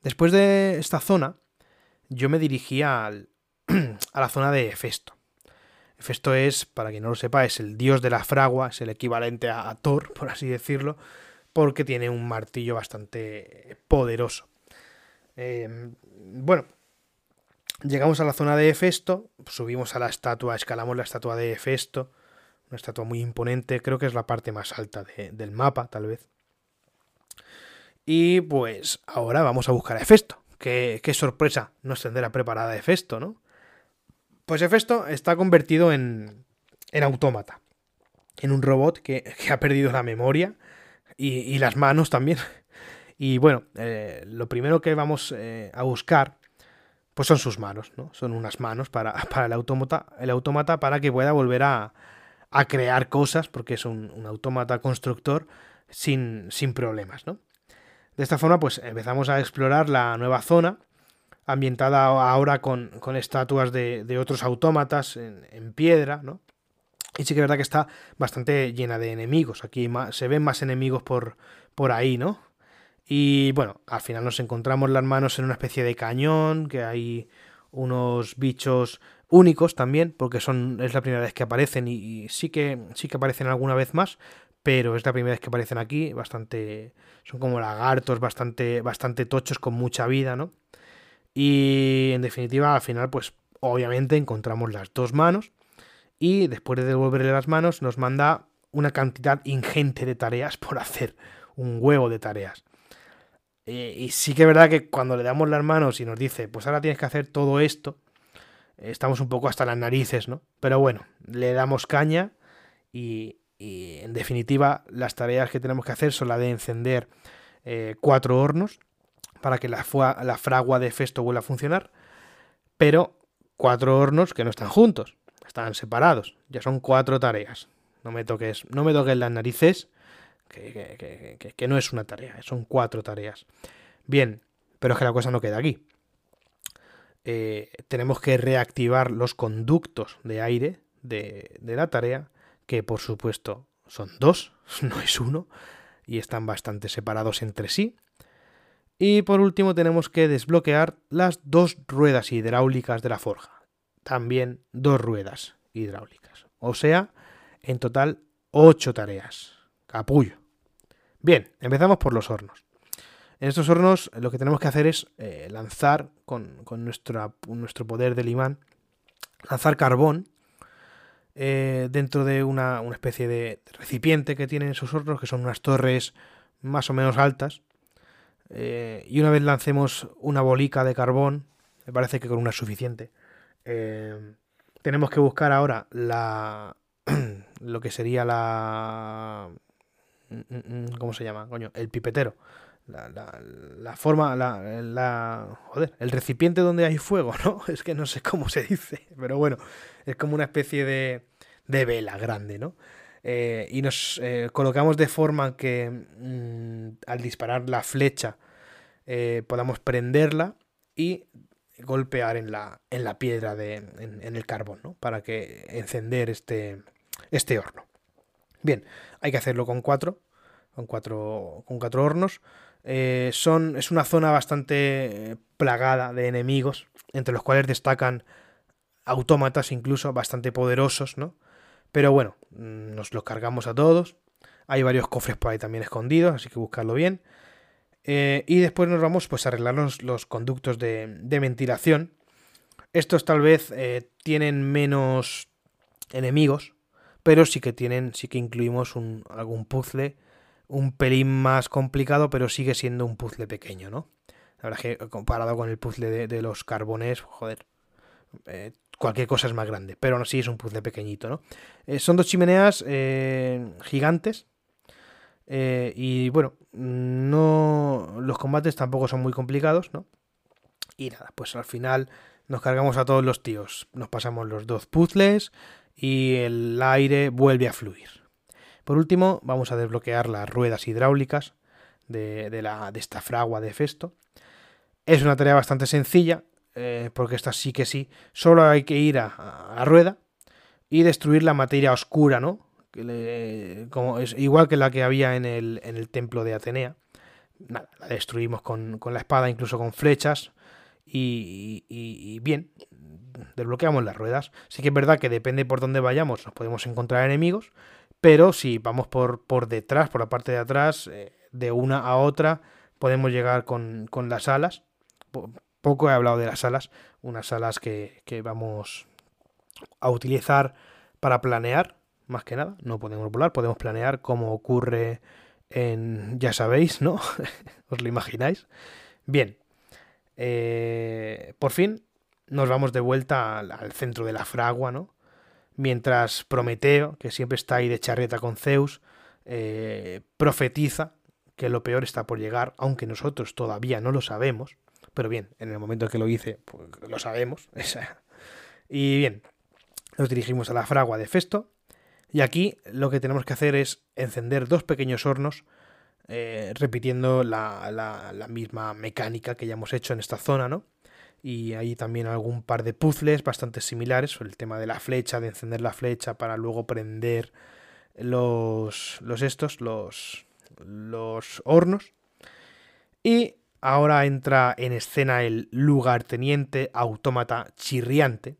Después de esta zona, yo me dirigía a la zona de Hefesto. Hefesto es, para quien no lo sepa, es el dios de la fragua, es el equivalente a, Thor, por así decirlo, porque tiene un martillo bastante poderoso. Eh, bueno, Llegamos a la zona de Hefesto, subimos a la estatua, escalamos la estatua de Hefesto, una estatua muy imponente, creo que es la parte más alta del mapa, tal vez. Y pues ahora vamos a buscar a Hefesto. Qué, sorpresa nos tendrá preparada Hefesto, ¿no? Pues Hefesto está convertido en, en autómata, en un robot que, ha perdido la memoria y, las manos también. Y bueno, eh, lo primero que vamos eh, a buscar pues son sus manos, ¿no? Son unas manos para, para el, autómata, el autómata para que pueda volver a, crear cosas, porque es un, autómata constructor sin, sin problemas, ¿no? De esta forma, pues empezamos a explorar la nueva zona, ambientada ahora con, estatuas de, otros autómatas en, piedra, ¿no? Y sí que es verdad que está bastante llena de enemigos. Aquí se ven más enemigos por, por ahí, ¿no? Y bueno, al final nos encontramos las manos en una especie de cañón, que hay unos bichos únicos también, porque son, es la primera vez que aparecen y, sí, que, sí que aparecen alguna vez más, pero es la primera vez que aparecen aquí, bastante, son como lagartos bastante, bastante tochos con mucha vida, ¿no? Y en definitiva, al final, pues obviamente encontramos las dos manos y después de devolverle las manos nos manda una cantidad ingente de tareas por hacer, un huevo de tareas. Eh, y sí que es verdad que cuando le damos las manos y nos dice, pues ahora tienes que hacer todo esto, estamos un poco hasta las narices, ¿no? Pero bueno, le damos caña y, en definitiva las tareas que tenemos que hacer son la de encender eh, cuatro hornos para que la, la fragua de Festo vuelva a funcionar, pero cuatro hornos que no están juntos, están separados, ya son cuatro tareas. No me toques, no me toques las narices que, no es una tarea, son cuatro tareas. Bien, pero es que la cosa no queda aquí. Eh, tenemos que reactivar los conductos de aire de, de, la tarea, que por supuesto son dos, no es uno, y están bastante separados entre sí. Y por último tenemos que desbloquear las dos ruedas hidráulicas de la forja. También dos ruedas hidráulicas. O sea, en total ocho tareas. Capullo. Bien, empezamos por los hornos. En estos hornos lo que tenemos que hacer es eh, lanzar con, nuestro poder del imán, lanzar carbón eh, dentro de una, especie de recipiente que tienen esos hornos, que son unas torres más o menos altas. Eh, y una vez lancemos una bolica de carbón, me parece que con una es suficiente, tenemos que buscar ahora la, lo que sería la ¿Cómo se llama? Coño, el pipetero. La, forma, la, Joder, el recipiente donde hay fuego, ¿no? Es que no sé cómo se dice, pero bueno, es como una especie de, de vela grande, ¿no? Eh, y nos eh, colocamos de forma que mm, al disparar la flecha eh, podamos prenderla y golpear en la, en la piedra de, en, el carbón, ¿no? Para que encender este, este horno. Bien, hay que hacerlo con cuatro, con cuatro, con cuatro hornos. son, es una zona bastante plagada de enemigos, entre los cuales destacan autómatas incluso bastante poderosos, ¿no? Pero bueno, mm, nos los cargamos a todos. Hay varios cofres por ahí también escondidos, así que buscarlo bien. Eh, y después nos vamos pues, a arreglar los, conductos de, ventilación. Estos tal vez eh, tienen menos enemigos, pero sí que tienen, sí que incluimos un, algún puzzle un pelín más complicado, pero sigue siendo un puzzle pequeño, ¿no? La verdad es que comparado con el puzzle de, los carbones, joder, eh, cualquier cosa es más grande, pero aún así es un puzzle pequeñito, ¿no? Eh, son dos chimeneas eh, gigantes. y bueno, no. Los combates tampoco son muy complicados, ¿no? Y nada, pues al final nos cargamos a todos los tíos. Nos pasamos los dos puzzles y el aire vuelve a fluir. Por último, vamos a desbloquear las ruedas hidráulicas de, la, de esta fragua de Festo. Es una tarea bastante sencilla, eh, porque esta sí que sí, solo hay que ir a, la rueda y destruir la materia oscura, ¿no? como es igual que la que había en el, en el templo de Atenea. Nada, la destruimos con, con, la espada, incluso con flechas. Y, bien, desbloqueamos las ruedas. Sí que es verdad que depende por dónde vayamos, nos podemos encontrar enemigos. Pero si vamos por, por detrás, por la parte de atrás, eh, de una a otra, podemos llegar con, con las alas poco he hablado de las alas, unas alas que, vamos a utilizar para planear, más que nada, no podemos volar, podemos planear como ocurre en, ya sabéis, ¿no? ¿Os lo imagináis? Bien, eh, por fin nos vamos de vuelta al, centro de la fragua, ¿no? Mientras Prometeo, que siempre está ahí de charreta con Zeus, eh, profetiza que lo peor está por llegar, aunque nosotros todavía no lo sabemos. Pero bien, en el momento que lo hice, pues lo sabemos. y bien, nos dirigimos a la fragua de Festo. Y aquí lo que tenemos que hacer es encender dos pequeños hornos, eh, repitiendo la, la, misma mecánica que ya hemos hecho en esta zona, ¿no? Y hay también algún par de puzzles bastante similares, el tema de la flecha, de encender la flecha para luego prender los, los estos, los, los hornos. Y Ahora entra en escena el lugarteniente autómata chirriante,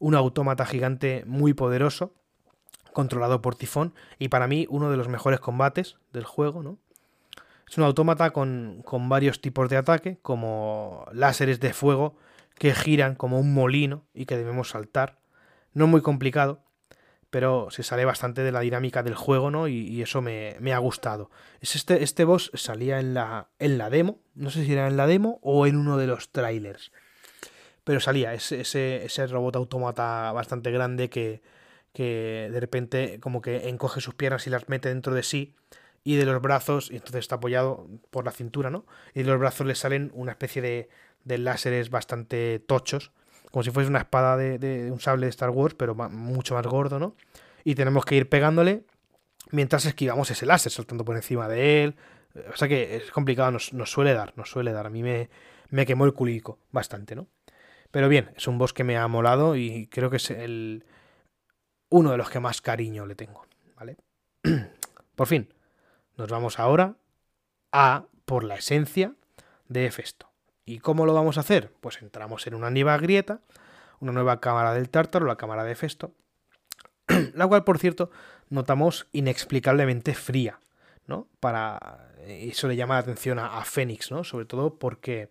un autómata gigante muy poderoso, controlado por Tifón, y para mí uno de los mejores combates del juego, ¿no? Es un autómata con, con varios tipos de ataque, como láseres de fuego que giran como un molino y que debemos saltar. No muy complicado, pero se sale bastante de la dinámica del juego, ¿no? Y, eso me, ha gustado. Es este, este boss salía en la, en la demo, no sé si era en la demo o en uno de los trailers, pero salía ese, ese, robot autómata bastante grande que, que de repente como que encoge sus piernas y las mete dentro de sí y de los brazos, y entonces está apoyado por la cintura, ¿no? Y de los brazos le salen una especie de, de láseres bastante tochos como si fuese una espada de, un sable de Star Wars, pero mucho más gordo, ¿no? Y tenemos que ir pegándole mientras esquivamos ese láser, saltando por encima de él. O sea que es complicado, nos, suele dar, nos suele dar. A mí me, me quemó el culico bastante, ¿no? Pero bien, es un boss que me ha molado y creo que es el uno de los que más cariño le tengo, ¿vale? por fin, nos vamos ahora a por la esencia de Hefesto. ¿Y cómo lo vamos a hacer? Pues entramos en una nueva grieta, una nueva cámara del tártaro, la cámara de Festo, la cual, por cierto, notamos inexplicablemente fría, ¿no? Para eso le llama la atención a, Fénix, ¿no? Sobre todo porque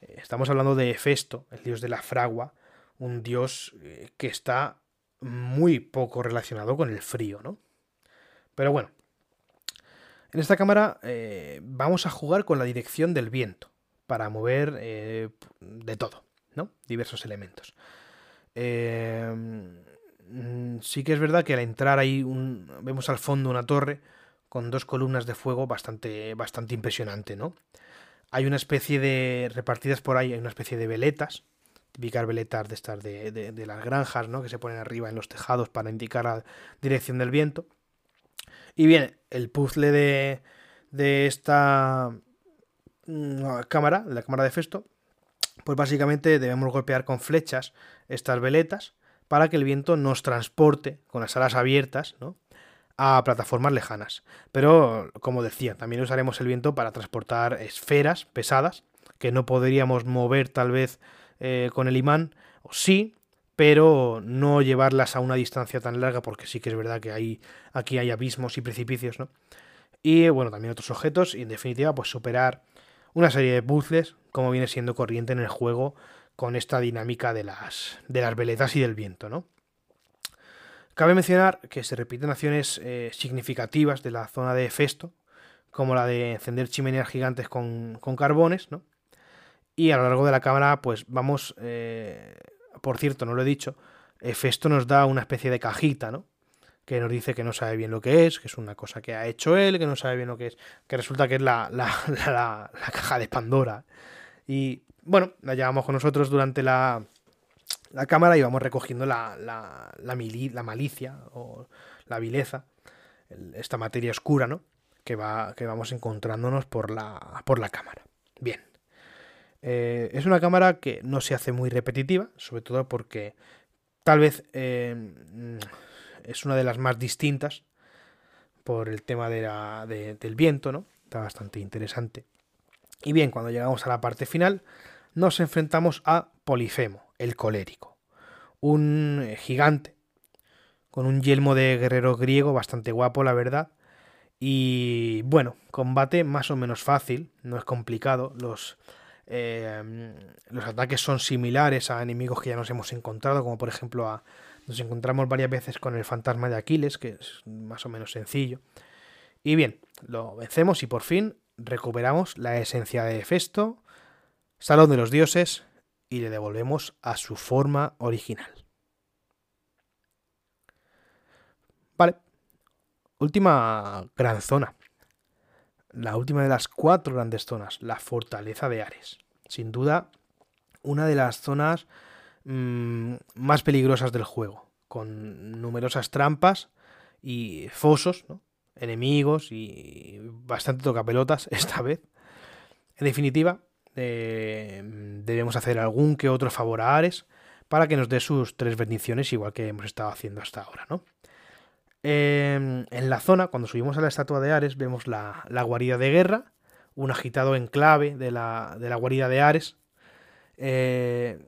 eh, estamos hablando de Festo, el dios de la fragua, un dios eh, que está muy poco relacionado con el frío, ¿no? Pero bueno, en esta cámara eh, vamos a jugar con la dirección del viento para mover eh, de todo, ¿no? Diversos elementos. Em, sí que es verdad que al entrar ahí vemos al fondo una torre con dos columnas de fuego bastante, bastante impresionante, ¿no? Hay una especie de, repartidas por ahí, hay una especie de veletas, típicas veletas de estas de, de, las granjas, ¿no? Que se ponen arriba en los tejados para indicar la dirección del viento. Y bien, el puzzle de, de esta mm, cámara, la cámara de Festo, pues básicamente debemos golpear con flechas estas veletas para que el viento nos transporte con las alas abiertas, ¿no? a plataformas lejanas. Pero, como decía, también usaremos el viento para transportar esferas pesadas que no podríamos mover tal vez eh, con el imán, o sí, pero no llevarlas a una distancia tan larga porque sí que es verdad que hay, aquí hay abismos y precipicios, ¿no? Y bueno, también otros objetos y en definitiva pues superar una serie de puzzles como viene siendo corriente en el juego con esta dinámica de las, de las veletas y del viento, ¿no? Cabe mencionar que se repiten acciones eh, significativas de la zona de Festo, como la de encender chimeneas gigantes con, carbones, ¿no? Y a lo largo de la cámara, pues vamos, eh, por cierto, no lo he dicho, Festo nos da una especie de cajita, ¿no? Que nos dice que no sabe bien lo que es, que es una cosa que ha hecho él, que no sabe bien lo que es, que resulta que es la, la, la caja de Pandora. Y bueno, la llevamos con nosotros durante la, la cámara y vamos recogiendo la, la, la, malicia o la vileza, esta materia oscura, ¿no? Que, va, que vamos encontrándonos por la, por la cámara. Bien. Eh, es una cámara que no se hace muy repetitiva, sobre todo porque tal vez eh, es una de las más distintas por el tema de la, del viento, ¿no? Está bastante interesante. Y bien, cuando llegamos a la parte final, nos enfrentamos a Polifemo, el colérico. Un gigante con un yelmo de guerrero griego bastante guapo, la verdad. Y bueno, combate más o menos fácil, no es complicado. Los, eh, los ataques son similares a enemigos que ya nos hemos encontrado, como por ejemplo a, nos encontramos varias veces con el fantasma de Aquiles, que es más o menos sencillo. Y bien, lo vencemos y por fin recuperamos la esencia de Festo, Salón de los Dioses, y le devolvemos a su forma original. Vale. Última gran zona. La última de las cuatro grandes zonas, la fortaleza de Ares. Sin duda, una de las zonas mmm, más peligrosas del juego, con numerosas trampas y fosos, ¿no? enemigos y bastante tocapelotas esta vez. En definitiva, eh, debemos hacer algún que otro favor a Ares para que nos dé sus tres bendiciones, igual que hemos estado haciendo hasta ahora, ¿no? Em, en la zona, cuando subimos a la estatua de Ares, vemos la, guarida de guerra, un agitado enclave de la, de la guarida de Ares, eh,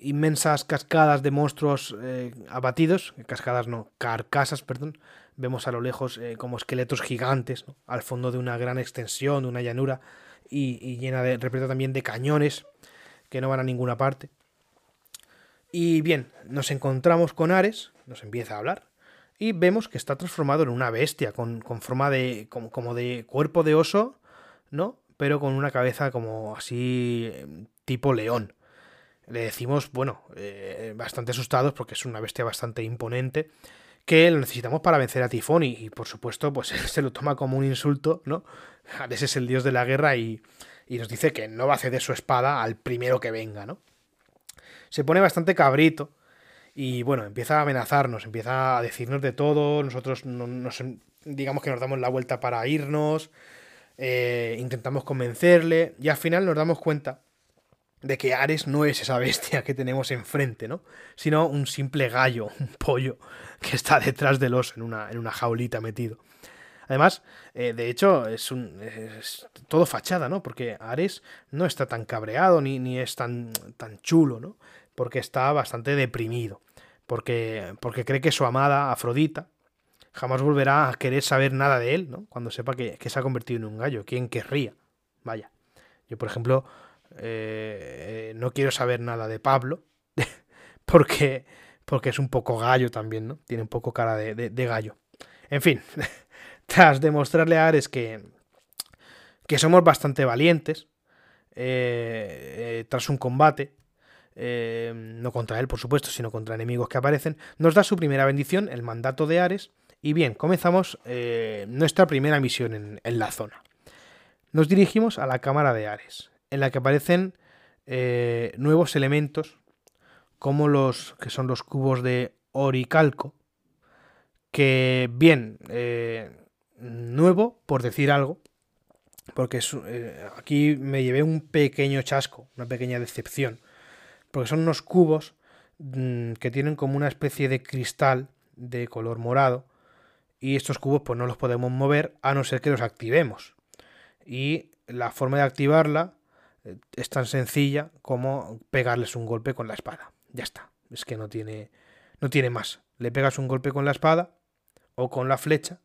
inmensas cascadas de monstruos eh, abatidos, cascadas no, carcasas, perdón, vemos a lo lejos como esqueletos gigantes, al fondo de una gran extensión, de una llanura, y, llena de, repleta también de cañones que no van a ninguna parte. Y bien, nos encontramos con Ares, nos empieza a hablar, y vemos que está transformado en una bestia, con, forma de. Como, de cuerpo de oso, ¿no? Pero con una cabeza como así. tipo león. Le decimos, bueno, eh, bastante asustados porque es una bestia bastante imponente que lo necesitamos para vencer a Tifón y, por supuesto pues se lo toma como un insulto, ¿no? Ese es el dios de la guerra y, y, nos dice que no va a ceder su espada al primero que venga, ¿no? Se pone bastante cabrito y bueno, empieza a amenazarnos, empieza a decirnos de todo, nosotros nos, digamos que nos damos la vuelta para irnos, eh, intentamos convencerle y al final nos damos cuenta de que Ares no es esa bestia que tenemos enfrente, ¿no? Sino un simple gallo, un pollo que está detrás del oso en una, en una jaulita metido. Además, eh, de hecho, es, un, es todo fachada, ¿no? Porque Ares no está tan cabreado ni, ni es tan, tan chulo, ¿no? Porque está bastante deprimido. Porque, porque cree que su amada, Afrodita, jamás volverá a querer saber nada de él, ¿no? Cuando sepa que, que se ha convertido en un gallo. ¿Quién querría? Vaya. Yo, por ejemplo, eh, no quiero saber nada de Pablo, porque, porque es un poco gallo también, ¿no? Tiene un poco cara de, gallo. En fin, tras demostrarle a Ares que, que somos bastante valientes, eh, eh, tras un combate, no contra él, por supuesto, sino contra enemigos que aparecen, nos da su primera bendición, el mandato de Ares, Y bien, comenzamos eh, nuestra primera misión en, la zona. Nos dirigimos a la cámara de Ares, en la que aparecen eh, nuevos elementos, como los que son los cubos de oricalco, que bien, eh, nuevo, por decir algo, porque aquí me llevé un pequeño chasco, una pequeña decepción, porque son unos cubos mm, que tienen como una especie de cristal de color morado, y estos cubos pues no los podemos mover a no ser que los activemos. Y la forma de activarla eh, es tan sencilla como pegarles un golpe con la espada. Ya está. Es que no tiene, no tiene más. Le pegas un golpe con la espada o con la flecha,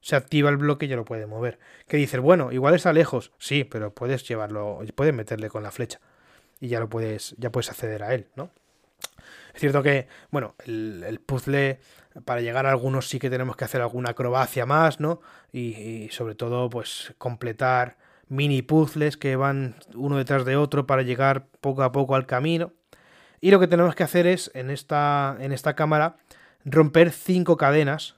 se activa el bloque y ya lo puede mover. Que dices, bueno, igual está lejos. Sí, pero puedes llevarlo, puedes meterle con la flecha y ya lo puedes, ya puedes acceder a él, ¿no? Es cierto que, bueno, el, puzzle, para llegar a algunos sí que tenemos que hacer alguna acrobacia más, ¿no? Y, sobre todo, pues, completar mini puzzles que van uno detrás de otro para llegar poco a poco al camino. Y lo que tenemos que hacer es, en esta, en esta cámara, romper cinco cadenas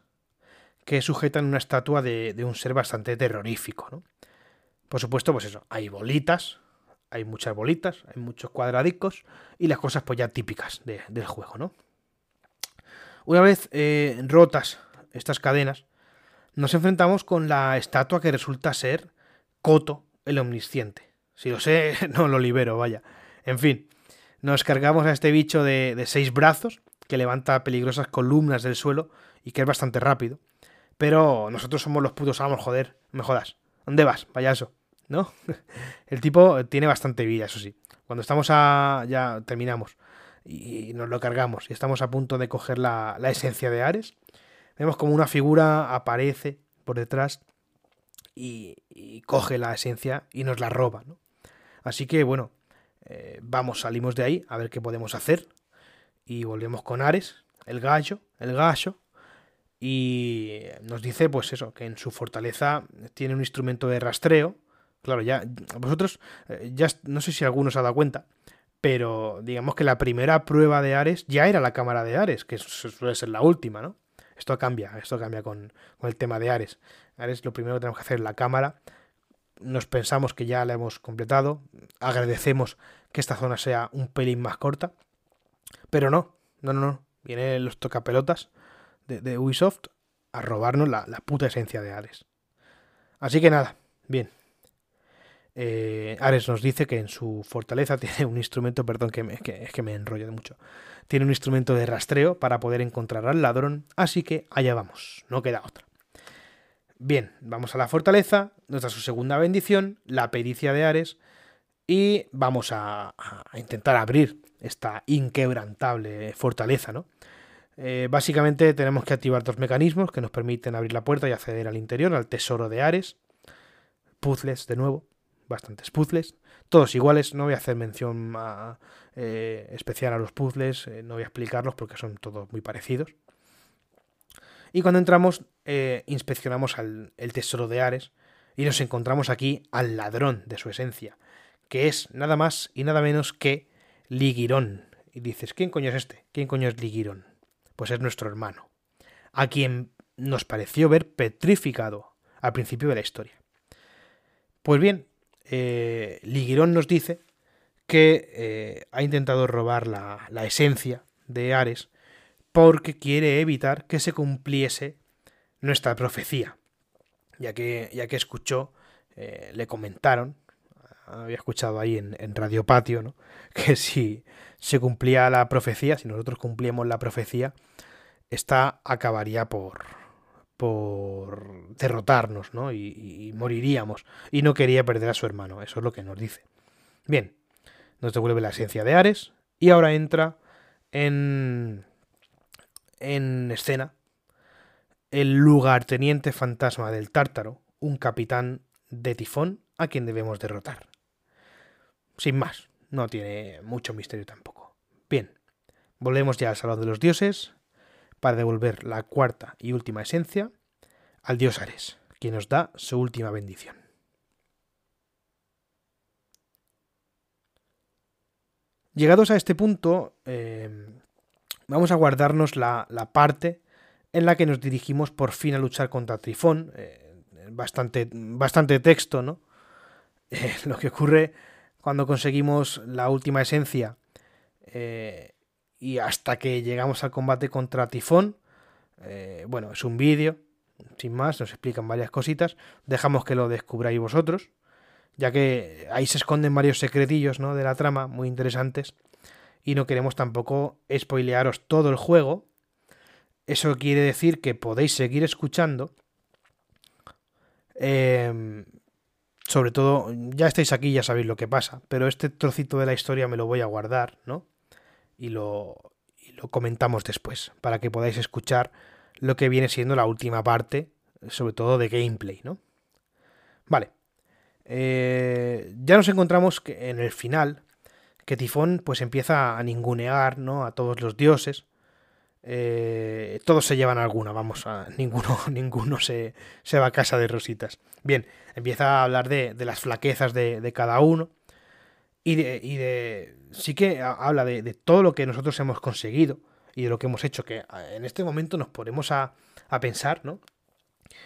que sujetan una estatua de, de un ser bastante terrorífico, ¿no? Por supuesto, pues eso, hay bolitas, hay muchas bolitas, hay muchos cuadradicos y las cosas pues ya típicas del juego, ¿no? Una vez eh, rotas estas cadenas, nos enfrentamos con la estatua que resulta ser Coto el Omnisciente. Si lo sé, no lo libero, vaya. En fin, nos cargamos a este bicho de, de seis brazos que levanta peligrosas columnas del suelo y que es bastante rápido. Pero nosotros somos los putos amos, joder, me jodas. ¿Dónde vas, payaso? ¿No? El tipo tiene bastante vida, eso sí. Cuando estamos a. ya terminamos y nos lo cargamos y estamos a punto de coger la, esencia de Ares, vemos como una figura aparece por detrás y, coge la esencia y nos la roba. Así que bueno, eh, vamos, salimos de ahí a ver qué podemos hacer y volvemos con Ares, el gallo, el gallo, y nos dice pues eso, que en su fortaleza tiene un instrumento de rastreo Claro, ya vosotros, eh, ya no sé si alguno se ha dado cuenta, pero digamos que la primera prueba de Ares ya era la cámara de Ares, que suele ser la última, ¿no? Esto cambia, esto cambia con, el tema de Ares. Ares lo primero que tenemos que hacer es la cámara. Nos pensamos que ya la hemos completado. Agradecemos que esta zona sea un pelín más corta. Pero no, no, no, no. Vienen los tocapelotas de, de Ubisoft a robarnos la, la puta esencia de Ares. Así que nada, bien, eh, Ares nos dice que en su fortaleza tiene un instrumento, perdón, que, es que me enrollo de mucho. Tiene un instrumento de rastreo para poder encontrar al ladrón, así que allá vamos, no queda otra. Bien, vamos a la fortaleza, nos da su segunda bendición, la pericia de Ares, y vamos a, intentar abrir esta inquebrantable fortaleza, ¿no? Eh, básicamente tenemos que activar dos mecanismos que nos permiten abrir la puerta y acceder al interior, al tesoro de Ares. Puzzles de nuevo bastantes puzzles, todos iguales, no voy a hacer mención eh, especial a los puzzles, eh, no voy a explicarlos porque son todos muy parecidos. Y cuando entramos, eh, inspeccionamos el tesoro de Ares y nos encontramos aquí al ladrón de su esencia, que es nada más y nada menos que Ligirón. Y dices, ¿quién coño es este? ¿Quién coño es Ligirón? Pues es nuestro hermano, a quien nos pareció ver petrificado al principio de la historia. Pues bien, eh, nos dice que eh, ha intentado robar la, esencia de Ares porque quiere evitar que se cumpliese nuestra profecía. Ya que, ya que escuchó, eh, le comentaron, había escuchado ahí en, en Radio Patio, ¿no? que si se cumplía la profecía, si nosotros cumplíamos la profecía, esta acabaría por, por derrotarnos, ¿no? Y, moriríamos. Y no quería perder a su hermano, eso es lo que nos dice. Bien, nos devuelve la esencia de Ares y ahora entra en, en escena el lugarteniente fantasma del Tártaro, un capitán de tifón a quien debemos derrotar. Sin más, no tiene mucho misterio tampoco. Bien, volvemos ya al Salón de los Dioses, para devolver la cuarta y última esencia al dios Ares, quien nos da su última bendición. Llegados a este punto, eh, vamos a guardarnos la, parte en la que nos dirigimos por fin a luchar contra Trifón. Eh, bastante, bastante texto, ¿no? Eh, lo que ocurre cuando conseguimos la última esencia y hasta que llegamos al combate contra Tifón. bueno, es un vídeo, sin más, nos explican varias cositas. Dejamos que lo descubráis vosotros, ya que ahí se esconden varios secretillos ¿no? de la trama muy interesantes y no queremos tampoco spoilearos todo el juego. Eso quiere decir que podéis seguir escuchando. Em, sobre todo, ya estáis aquí, ya sabéis lo que pasa, pero este trocito de la historia me lo voy a guardar, ¿no? Y lo, y lo comentamos después, para que podáis escuchar lo que viene siendo la última parte, sobre todo de gameplay, ¿no? Vale. Eh, ya nos encontramos que en el final que Tifón pues empieza a ningunear ¿no? a todos los dioses. Eh, todos se llevan alguna, vamos, a, ninguno, ninguno se, se, va a casa de rositas. Bien, empieza a hablar de, de las flaquezas de, de, cada uno y de, y de sí que habla de, todo lo que nosotros hemos conseguido y de lo que hemos hecho, que en este momento nos ponemos a, a pensar, ¿no?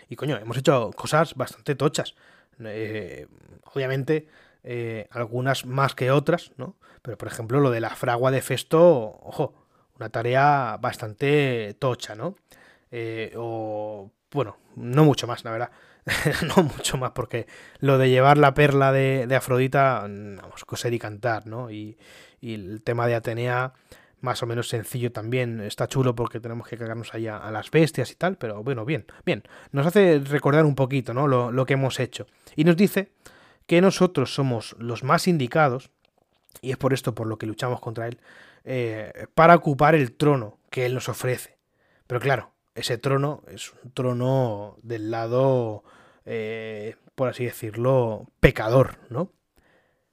Y coño, hemos hecho cosas bastante tochas. Eh, obviamente, eh, algunas más que otras, ¿no? Pero por ejemplo, lo de la fragua de Festo, ojo, una tarea bastante tocha, ¿no? Eh, o, bueno, no mucho más, la verdad. no mucho más, porque lo de llevar la perla de, Afrodita, vamos, coser y cantar, ¿no? Y, el tema de Atenea, más o menos sencillo también. Está chulo porque tenemos que cagarnos ahí a, las bestias y tal, pero bueno, bien, bien. Nos hace recordar un poquito, ¿no? Lo, lo que hemos hecho. Y nos dice que nosotros somos los más indicados, y es por esto por lo que luchamos contra él, eh, para ocupar el trono que él nos ofrece. Pero claro, ese trono es un trono del lado, eh, por así decirlo, pecador, ¿no?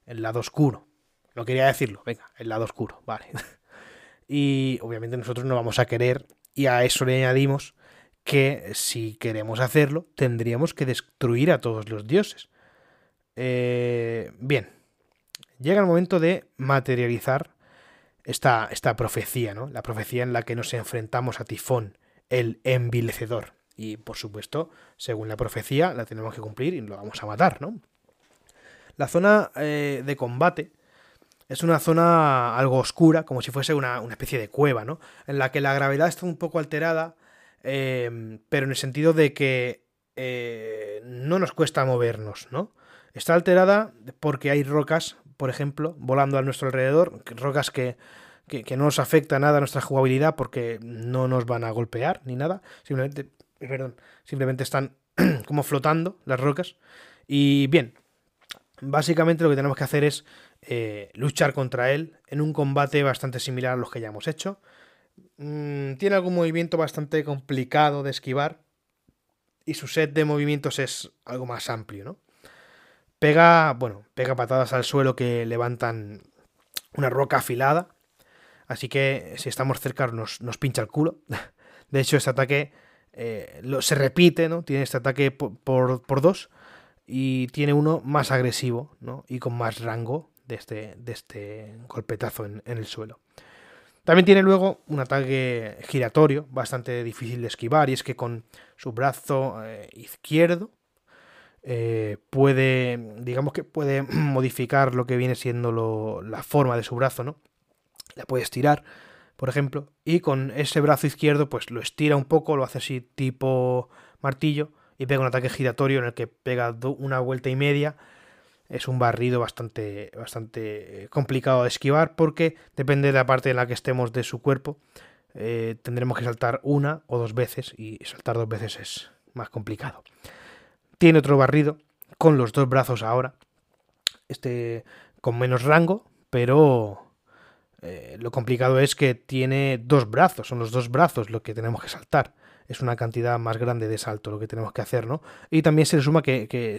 El lado oscuro. No quería decirlo, venga, el lado oscuro, vale. y obviamente nosotros no vamos a querer, y a eso le añadimos que si queremos hacerlo, tendríamos que destruir a todos los dioses. Eh, bien, llega el momento de materializar esta, esta profecía, ¿no? La profecía en la que nos enfrentamos a Tifón, el envilecedor. Y por supuesto, según la profecía, la tenemos que cumplir y lo vamos a matar, ¿no? La zona eh, de combate es una zona algo oscura, como si fuese una, especie de cueva, ¿no? En la que la gravedad está un poco alterada, eh, pero en el sentido de que no nos cuesta movernos, ¿no? Está alterada porque hay rocas, por ejemplo, volando a nuestro alrededor, rocas que, no nos afecta nada a nuestra jugabilidad porque no nos van a golpear ni nada, simplemente, perdón, simplemente están como flotando las rocas. Y bien, básicamente lo que tenemos que hacer es eh, luchar contra él en un combate bastante similar a los que ya hemos hecho. Mm, tiene algún movimiento bastante complicado de esquivar y su set de movimientos es algo más amplio, ¿no? Pega, bueno, pega patadas al suelo que levantan una roca afilada. Así que si estamos cerca nos, pincha el culo. De hecho, este ataque eh, se repite, ¿no? Tiene este ataque por, dos. Y tiene uno más agresivo, ¿no? Y con más rango de este, de este golpetazo en, el suelo. También tiene luego un ataque giratorio, bastante difícil de esquivar, y es que con su brazo eh, izquierdo eh, puede, digamos que puede modificar lo que viene siendo la forma de su brazo, ¿no? La puede estirar, por ejemplo, y con ese brazo izquierdo, pues lo estira un poco, lo hace así tipo martillo y pega un ataque giratorio en el que pega una vuelta y media. Es un barrido bastante, bastante complicado de esquivar porque depende de la parte en la que estemos de su cuerpo. Eh, tendremos que saltar una o dos veces y saltar dos veces es más complicado. Tiene otro barrido con los dos brazos ahora. Este con menos rango, pero eh, lo complicado es que tiene dos brazos, son los dos brazos lo que tenemos que saltar. Es una cantidad más grande de salto lo que tenemos que hacer, ¿no? Y también se le suma que, que,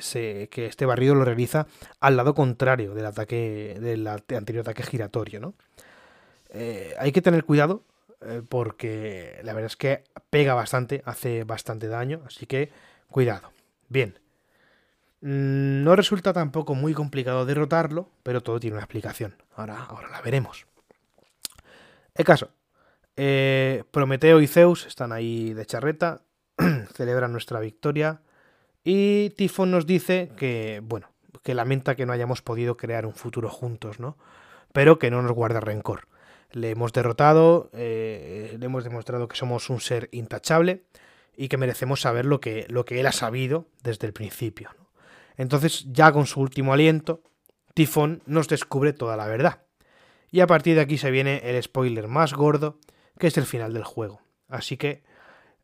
este barrido lo realiza al lado contrario del ataque, del anterior ataque giratorio, ¿no? Eh, hay que tener cuidado eh, porque la verdad es que pega bastante, hace bastante daño, así que cuidado. Bien. Mm, no resulta tampoco muy complicado derrotarlo, pero todo tiene una explicación. Ahora, ahora la veremos. El caso. Eh, Prometeo y Zeus están ahí de charreta, celebran nuestra victoria. Y Tifón nos dice que, bueno, que lamenta que no hayamos podido crear un futuro juntos, ¿no? Pero que no nos guarda rencor. Le hemos derrotado, eh, le hemos demostrado que somos un ser intachable y que merecemos saber lo que, lo que él ha sabido desde el principio. Entonces, ya con su último aliento, Tifón nos descubre toda la verdad. Y a partir de aquí se viene el spoiler más gordo, que es el final del juego. Así que,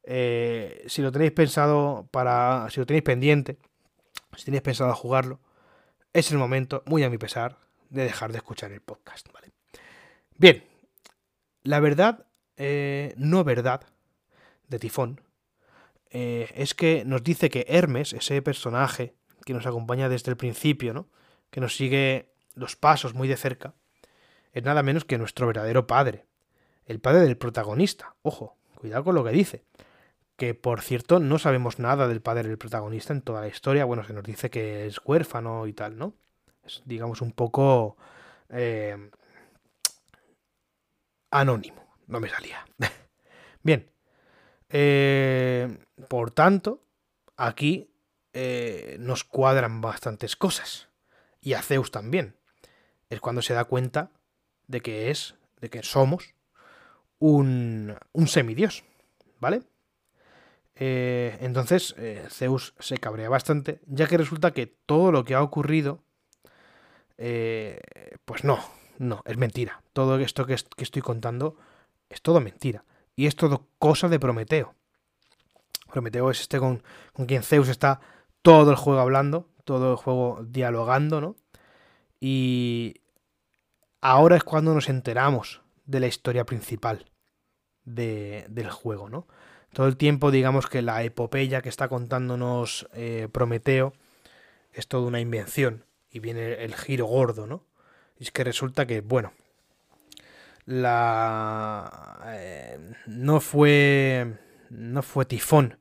eh, si lo tenéis pensado para. Si lo tenéis pendiente, si tenéis pensado jugarlo, es el momento, muy a mi pesar, de dejar de escuchar el podcast. ¿vale? Bien, la verdad, eh, no verdad, de Tifón, eh, es que nos dice que Hermes, ese personaje que nos acompaña desde el principio, ¿no? que nos sigue los pasos muy de cerca, es nada menos que nuestro verdadero padre, el padre del protagonista. Ojo, cuidado con lo que dice. Que por cierto, no sabemos nada del padre del protagonista en toda la historia. Bueno, se nos dice que es huérfano y tal, ¿no? Es, digamos, un poco eh, anónimo. No me salía. Bien. Eh, por tanto, aquí eh, nos cuadran bastantes cosas. Y a Zeus también. Es cuando se da cuenta de que es, de que somos un, un semidios, ¿vale? Eh, entonces eh, Zeus se cabrea bastante, ya que resulta que todo lo que ha ocurrido, eh, pues no, no, es mentira. Todo esto que, estoy contando es todo mentira. Y es todo cosa de Prometeo. Prometeo es este con, con quien Zeus está todo el juego hablando, todo el juego dialogando, ¿no? Y ahora es cuando nos enteramos de la historia principal de, del juego, ¿no? Todo el tiempo, digamos que la epopeya que está contándonos eh, Prometeo es toda una invención y viene el giro gordo, ¿no? Y es que resulta que, bueno, la eh, no fue no fue Tifón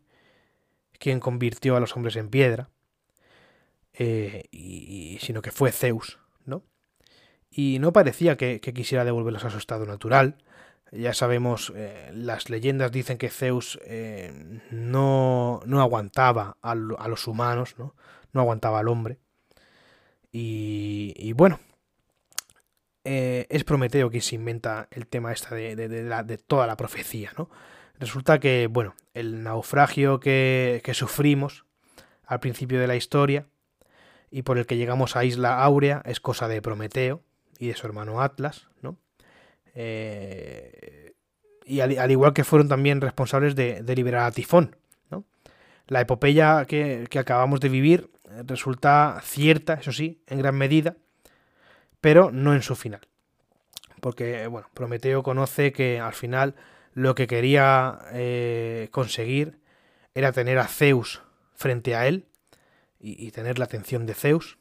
quien convirtió a los hombres en piedra, eh, y, sino que fue Zeus, ¿no? Y no parecía que, quisiera devolverlos a su estado natural. Ya sabemos, eh, las leyendas dicen que Zeus eh, no, no, aguantaba a, los humanos, ¿no? no aguantaba al hombre. Y, bueno, eh, es Prometeo quien se inventa el tema esta de, de, toda la profecía. ¿no? Resulta que, bueno, el naufragio que, que sufrimos al principio de la historia y por el que llegamos a Isla Áurea es cosa de Prometeo, y de su hermano Atlas, ¿no? Eh, y al, igual que fueron también responsables de, liberar a Tifón, ¿no? La epopeya que, acabamos de vivir resulta cierta, eso sí, en gran medida, pero no en su final. Porque, bueno, Prometeo conoce que al final lo que quería eh, conseguir era tener a Zeus frente a él y, tener la atención de Zeus.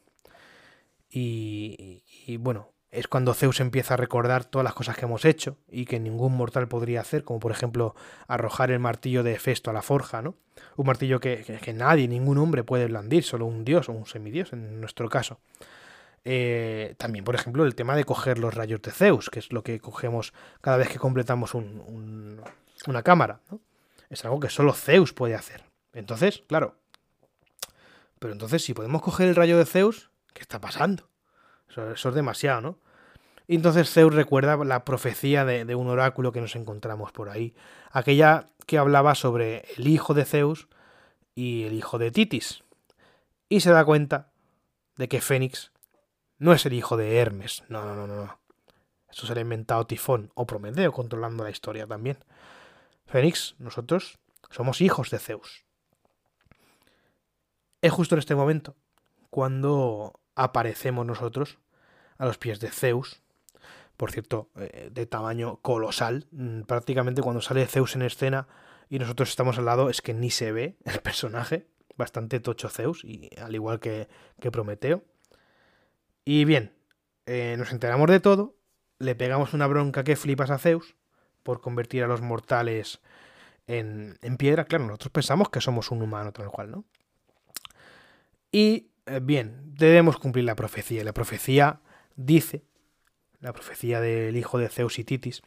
y, bueno, es cuando Zeus empieza a recordar todas las cosas que hemos hecho y que ningún mortal podría hacer, como por ejemplo arrojar el martillo de Hefesto a la forja, ¿no? Un martillo que, nadie, ningún hombre puede blandir, solo un dios o un semidios en nuestro caso. Eh, también, por ejemplo, el tema de coger los rayos de Zeus, que es lo que cogemos cada vez que completamos una cámara, ¿no? Es algo que solo Zeus puede hacer. Entonces, claro. Pero entonces, si podemos coger el rayo de Zeus, ¿qué está pasando? Eso, es demasiado, ¿no? Y entonces Zeus recuerda la profecía de, un oráculo que nos encontramos por ahí. Aquella que hablaba sobre el hijo de Zeus y el hijo de Titis. Y se da cuenta de que Fénix no es el hijo de Hermes. No, no, no, no. Eso se lo ha inventado Tifón o Prometeo controlando la historia también. Fénix, nosotros somos hijos de Zeus. Es justo en este momento cuando aparecemos nosotros a los pies de Zeus, por cierto, eh, de tamaño colosal. Mm, prácticamente cuando sale Zeus en escena y nosotros estamos al lado es que ni se ve el personaje, bastante tocho Zeus, y al igual que, que Prometeo. Y bien, eh, nos enteramos de todo, le pegamos una bronca que flipas a Zeus por convertir a los mortales en, en piedra. Claro, nosotros pensamos que somos un humano tal cual, ¿no? Y bien, debemos cumplir la profecía. La profecía dice, la profecía del hijo de Zeus y Titis,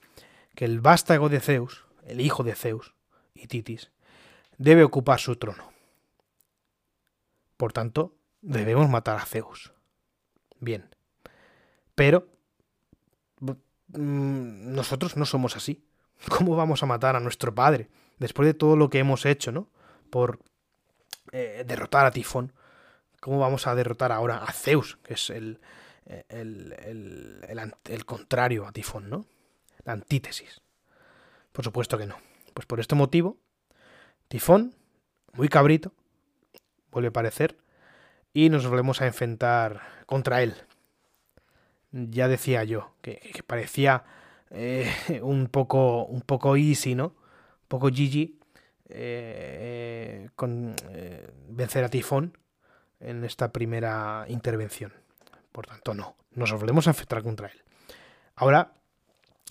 que el vástago de Zeus, el hijo de Zeus y Titis, debe ocupar su trono. Por tanto, debemos matar a Zeus. Bien. Pero mm, nosotros no somos así. ¿Cómo vamos a matar a nuestro padre? Después de todo lo que hemos hecho, ¿no? Por eh, derrotar a Tifón. ¿Cómo vamos a derrotar ahora a Zeus, que es el, el, el, contrario a Tifón, ¿no? La antítesis. Por supuesto que no. Pues por este motivo, Tifón, muy cabrito, vuelve a aparecer, y nos volvemos a enfrentar contra él. Ya decía yo, que, parecía eh, un, poco, un poco easy, ¿no? Un poco Gigi eh, eh, vencer a Tifón en esta primera intervención. Por tanto, no, nos volvemos a enfrentar contra él. Ahora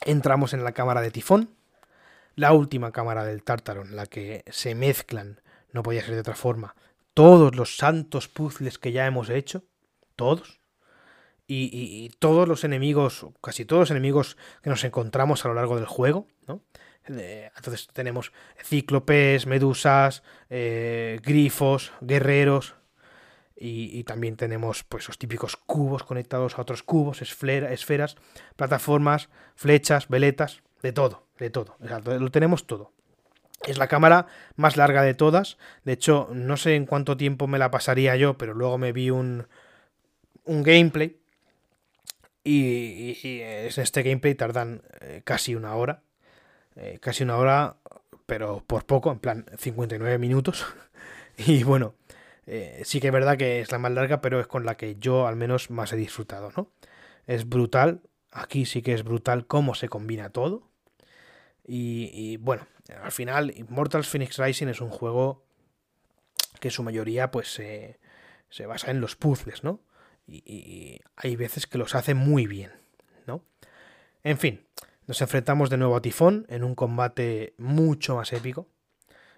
entramos en la cámara de Tifón, la última cámara del Tártaro, en la que se mezclan, no podía ser de otra forma, todos los santos puzzles que ya hemos hecho, todos, y, todos los enemigos, casi todos los enemigos que nos encontramos a lo largo del juego, ¿no? entonces tenemos cíclopes, medusas, eh, grifos, guerreros, y, también tenemos pues los típicos cubos conectados a otros cubos, esferas, plataformas, flechas, veletas, de todo, de todo. lo tenemos todo. Es la cámara más larga de todas. De hecho, no sé en cuánto tiempo me la pasaría yo, pero luego me vi un, un gameplay. Y, en este gameplay tardan eh, casi una hora. Eh, casi una hora, pero por poco, en plan 59 minutos. y bueno, eh, sí que es verdad que es la más larga, pero es con la que yo al menos más he disfrutado, ¿no? Es brutal, aquí sí que es brutal cómo se combina todo. Y, bueno, al final Immortals Phoenix Rising es un juego que su mayoría pues se basa en los puzzles, ¿no? Y, y, hay veces que los hace muy bien, ¿no? En fin, nos enfrentamos de nuevo a Tifón en un combate mucho más épico.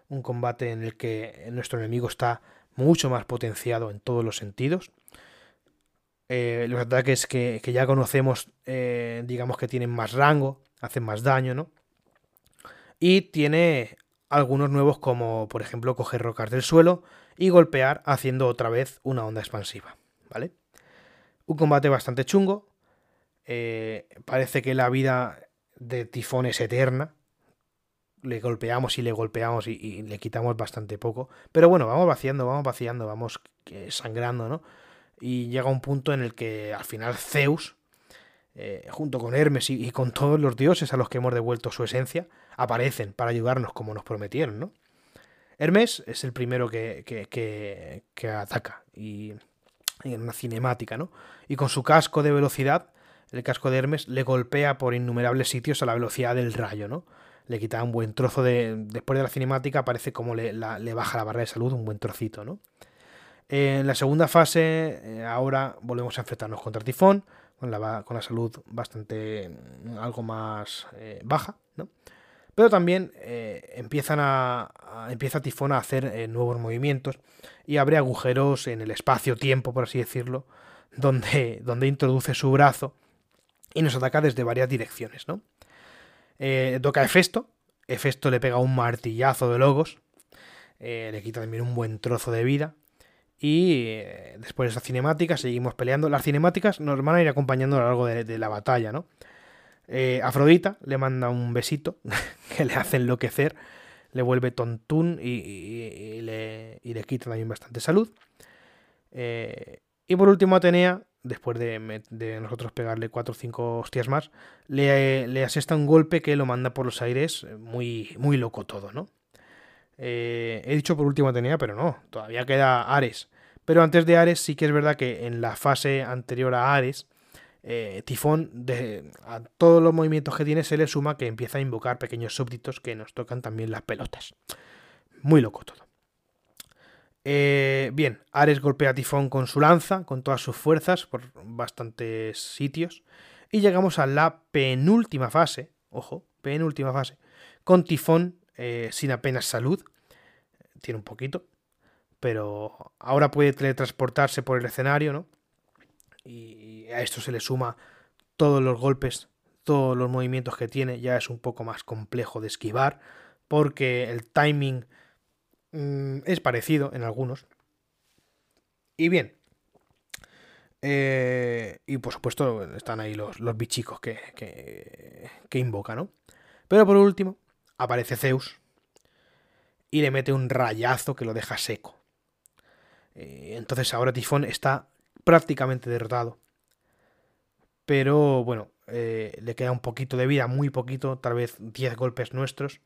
Un combate en el que nuestro enemigo está mucho más potenciado en todos los sentidos. Eh, los ataques que, ya conocemos, eh, digamos que tienen más rango, hacen más daño, ¿no? Y tiene algunos nuevos como, por ejemplo, coger rocas del suelo y golpear haciendo otra vez una onda expansiva, ¿vale? Un combate bastante chungo. Eh, parece que la vida de Tifón es eterna, le golpeamos y le golpeamos y, le quitamos bastante poco. Pero bueno, vamos vaciando, vamos vaciando, vamos eh, sangrando, ¿no? Y llega un punto en el que al final Zeus, eh, junto con Hermes y, con todos los dioses a los que hemos devuelto su esencia, aparecen para ayudarnos como nos prometieron, ¿no? Hermes es el primero que, que, que, ataca y en una cinemática, ¿no? Y con su casco de velocidad, el casco de Hermes le golpea por innumerables sitios a la velocidad del rayo, ¿no? Le quita un buen trozo de. Después de la cinemática, parece como le, baja la barra de salud un buen trocito, ¿no? En la segunda fase, eh, ahora volvemos a enfrentarnos contra Tifón, con la, con la salud bastante. Mm, algo más eh, baja, ¿no? Pero también eh, empiezan a, empieza Tifón a hacer nuevos movimientos y abre agujeros en el espacio-tiempo, por así decirlo, donde, donde introduce su brazo y nos ataca desde varias direcciones, ¿no? Eh, toca a Hefesto. Hefesto le pega un martillazo de logos. Eh, le quita también un buen trozo de vida. Y eh, después de esa cinemática seguimos peleando. Las cinemáticas nos van a ir acompañando a lo largo de, la batalla, ¿no? Afrodita le manda un besito que le hace enloquecer. Le vuelve tontún y, le, y le, quita también bastante salud. y por último Atenea después de, nosotros pegarle cuatro o cinco hostias más, le, le, asesta un golpe que lo manda por los aires, eh, muy, muy loco todo, ¿no? Eh, he dicho por último Atenea, pero no, todavía queda Ares. Pero antes de Ares sí que es verdad que en la fase anterior a Ares, eh, Tifón, de, a todos los movimientos que tiene, se le suma que empieza a invocar pequeños súbditos que nos tocan también las pelotas. Muy loco todo. Eh, bien, Ares golpea a Tifón con su lanza, con todas sus fuerzas, por bastantes sitios. Y llegamos a la penúltima fase, ojo, penúltima fase, con Tifón eh, sin apenas salud. Tiene un poquito, pero ahora puede teletransportarse por el escenario, ¿no? Y a esto se le suma todos los golpes, visto los movimientos que tiene, ya es un poco más complejo de esquivar, porque el timing mm, es parecido en algunos. Y bien. Eh, y por supuesto están ahí los, los bichicos que, que, que invoca, ¿no? Pero por último, aparece Zeus y le mete un rayazo que lo deja seco. Eh, entonces ahora Tifón está prácticamente derrotado. Pero bueno, eh, le queda un poquito de vida, muy poquito, tal vez 10 golpes nuestros,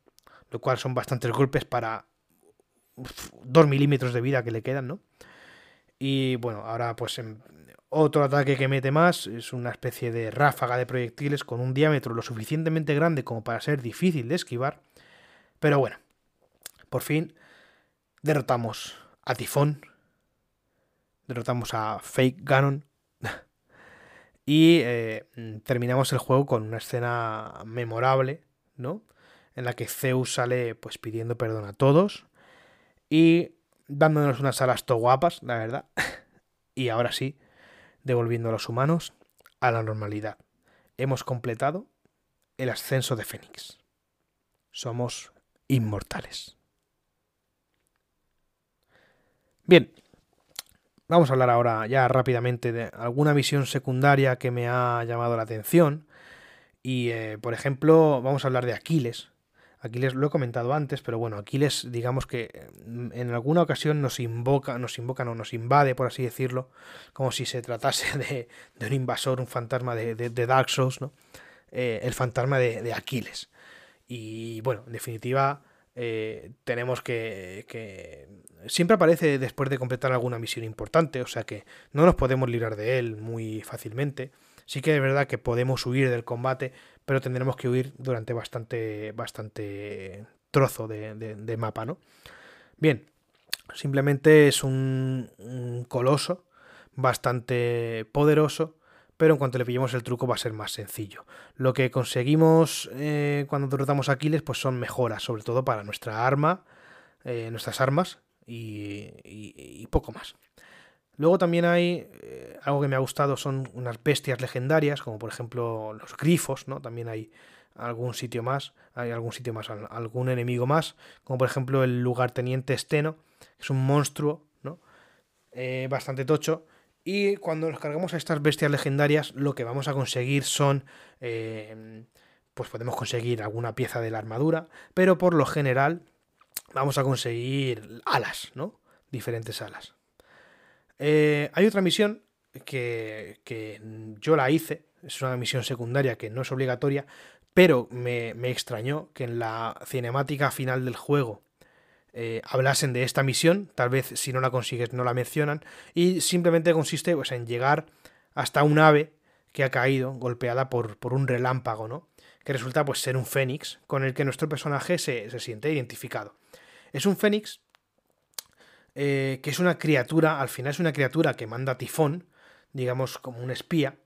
lo cual son bastantes golpes para 2 milímetros de vida que le quedan, ¿no? Y bueno, ahora pues em, otro ataque que mete más es una especie de ráfaga de proyectiles con un diámetro lo suficientemente grande como para ser difícil de esquivar. Pero bueno, por fin derrotamos a Tifón, derrotamos a Fake Ganon y eh, terminamos el juego con una escena memorable, ¿no? En la que Zeus sale pues pidiendo perdón a todos y dándonos unas alas to guapas, la verdad. y ahora sí, devolviendo a los humanos a la normalidad. Hemos completado el ascenso de Fénix. Somos inmortales. Bien, Vamos a hablar ahora ya rápidamente de alguna misión secundaria que me ha llamado la atención. Y, eh, por ejemplo, vamos a hablar de Aquiles. Aquiles lo he comentado antes, pero bueno, Aquiles, digamos que mm, en alguna ocasión nos invoca, nos invoca, no, nos invade, por así decirlo, como si se tratase de, un invasor, un fantasma de, Dark Souls, ¿no? Eh, el fantasma de, Aquiles. Y bueno, en definitiva, eh, tenemos que, que, Siempre aparece después de completar alguna misión importante, o sea que no nos podemos librar de él muy fácilmente. Sí que es verdad que podemos huir del combate, pero tendremos que huir durante bastante, bastante trozo de, mapa, ¿no? Bien, simplemente es un, coloso bastante poderoso pero en cuanto le pillemos el truco va a ser más sencillo. Lo que conseguimos eh, cuando derrotamos a Aquiles pues son mejoras, sobre todo para nuestra arma, eh, nuestras armas y, poco más. Luego también hay eh, algo que me ha gustado son unas bestias legendarias, como por ejemplo los grifos, ¿no? También hay algún sitio más, hay algún sitio más, algún enemigo más, como por ejemplo el lugarteniente Esteno, que es un monstruo, ¿no? bastante tocho, y cuando nos cargamos a estas bestias legendarias, lo que vamos a conseguir son. Eh, pues podemos conseguir alguna pieza de la armadura, pero por lo general vamos a conseguir alas, ¿no? Diferentes alas. Eh, hay otra misión que, que, yo la hice, es una misión secundaria que no es obligatoria, pero me, me extrañó que en la cinemática final del juego eh, hablasen de esta misión, tal vez si no la consigues no la mencionan, y simplemente consiste pues, en llegar hasta un ave que ha caído golpeada por, por, un relámpago, ¿no? Que resulta pues ser un fénix con el que nuestro personaje se, siente identificado. Es un fénix eh, que es una criatura, al final es una criatura que manda tifón, digamos como un espía,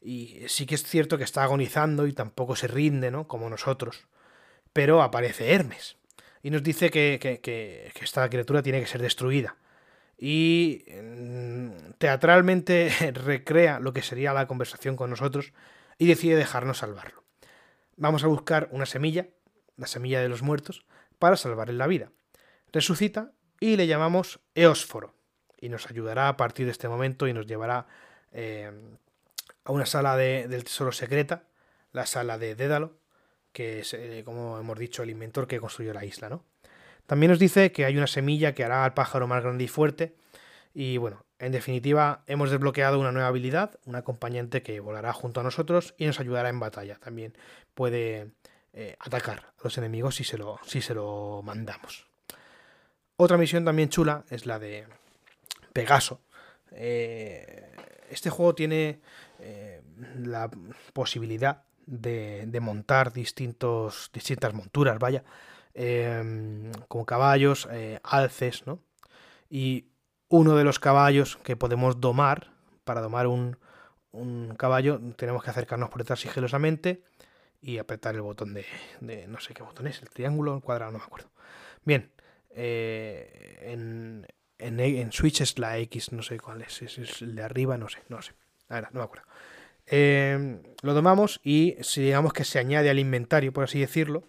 y sí que es cierto que está agonizando y tampoco se rinde, ¿no? Como nosotros. Pero aparece Hermes y nos dice que, esta criatura tiene que ser destruida. Y mm, teatralmente recrea lo que sería la conversación con nosotros y decide dejarnos salvarlo. Vamos a buscar una semilla, la semilla de los muertos, para salvarle la vida. Resucita y le llamamos Eósforo. Y nos ayudará a partir de este momento y nos llevará eh, a una sala del tesoro secreta, la sala de Dédalo, que es, eh, como hemos dicho, el inventor que construyó la isla, ¿no? También nos dice que hay una semilla que hará al pájaro más grande y fuerte. Y bueno, en definitiva, hemos desbloqueado una nueva habilidad, un acompañante que volará junto a nosotros y nos ayudará en batalla. También puede eh, atacar a los enemigos si se, lo, si se lo mandamos. Otra misión también chula es la de Pegaso. Eh, este juego tiene la posibilidad de, montar distintos, distintas monturas, vaya, em, como caballos, eh, alces, ¿no? Y uno de los caballos que podemos domar, para domar un, un caballo, tenemos que acercarnos por detrás sigilosamente y apretar el botón de, de, no sé qué botón es, el triángulo, el cuadrado, no me acuerdo. Bien, eh, en, en, en, Switch es la X, no sé cuál es, es, el de arriba, no sé, no sé, verdad, no me acuerdo. Eh, lo tomamos y si digamos que se añade al inventario, por así decirlo,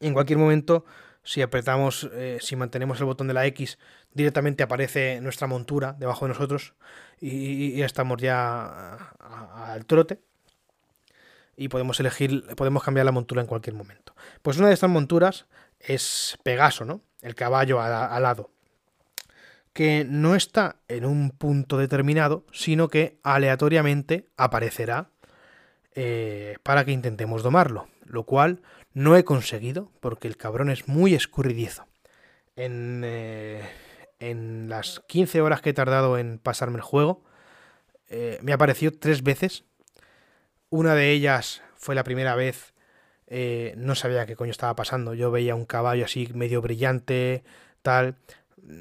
en cualquier momento, si apretamos, eh, si mantenemos el botón de la X, directamente aparece nuestra montura debajo de nosotros y, estamos ya al trote. Y podemos elegir, podemos cambiar la montura en cualquier momento. Pues una de estas monturas es Pegaso, ¿no? El caballo al lado que no está en un punto determinado, sino que aleatoriamente aparecerá eh, para que intentemos domarlo, lo cual no he conseguido porque el cabrón es muy escurridizo. En, eh, en las 15 horas que he tardado en pasarme el juego, eh, me apareció tres veces. Una de ellas fue la primera vez, no sabía qué coño estaba pasando. Yo veía un caballo así medio brillante, tal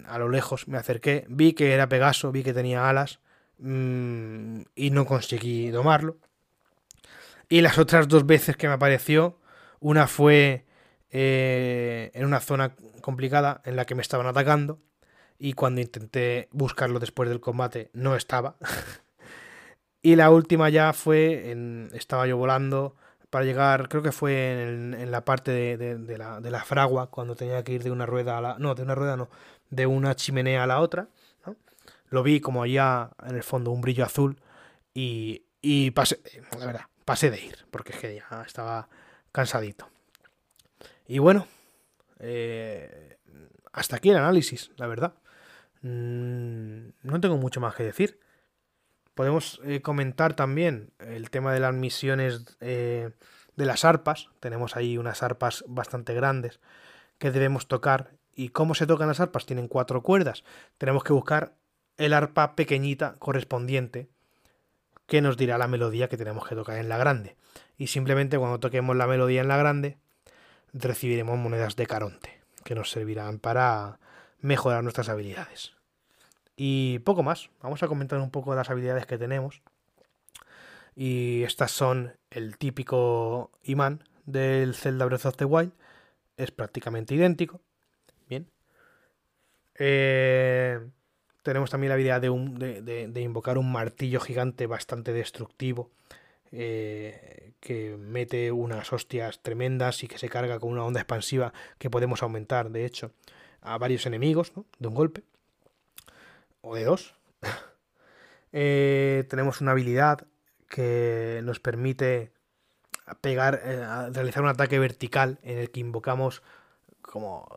a lo lejos me acerqué, vi que era Pegaso, vi que tenía alas mm, y no conseguí domarlo. Y las otras dos veces que me apareció, una fue eh, en una zona complicada en la que me estaban atacando y cuando intenté buscarlo después del combate no estaba. y la última ya fue, en, estaba yo volando para llegar, creo que fue en, la parte de, la, fragua, cuando tenía que ir de una rueda a la... No, de una rueda no, de una chimenea a la otra. Lo vi como allá en el fondo un brillo azul y, y pasé, pasé de ir, porque es que ya estaba cansadito. Y bueno, eh, hasta aquí el análisis, la verdad. Mm, no tengo mucho más que decir. Podemos eh, comentar también el tema de las misiones eh, de las arpas. Tenemos ahí unas arpas bastante grandes que debemos tocar ¿Y cómo se tocan las arpas? Tienen cuatro cuerdas. Tenemos que buscar el arpa pequeñita correspondiente que nos dirá la melodía que tenemos que tocar en la grande. Y simplemente cuando toquemos la melodía en la grande, recibiremos monedas de caronte, que nos servirán para mejorar nuestras habilidades. Y poco más, vamos a comentar un poco las habilidades que tenemos. Y estas son el típico imán del Zelda Breath of the Wild, es prácticamente idéntico, eh, tenemos también la habilidad de, invocar un martillo gigante bastante destructivo. Eh, que mete unas hostias tremendas y que se carga con una onda expansiva que podemos aumentar, de hecho, a varios enemigos de un golpe. O de dos. Eh, tenemos una habilidad que nos permite pegar, realizar un ataque vertical en el que invocamos como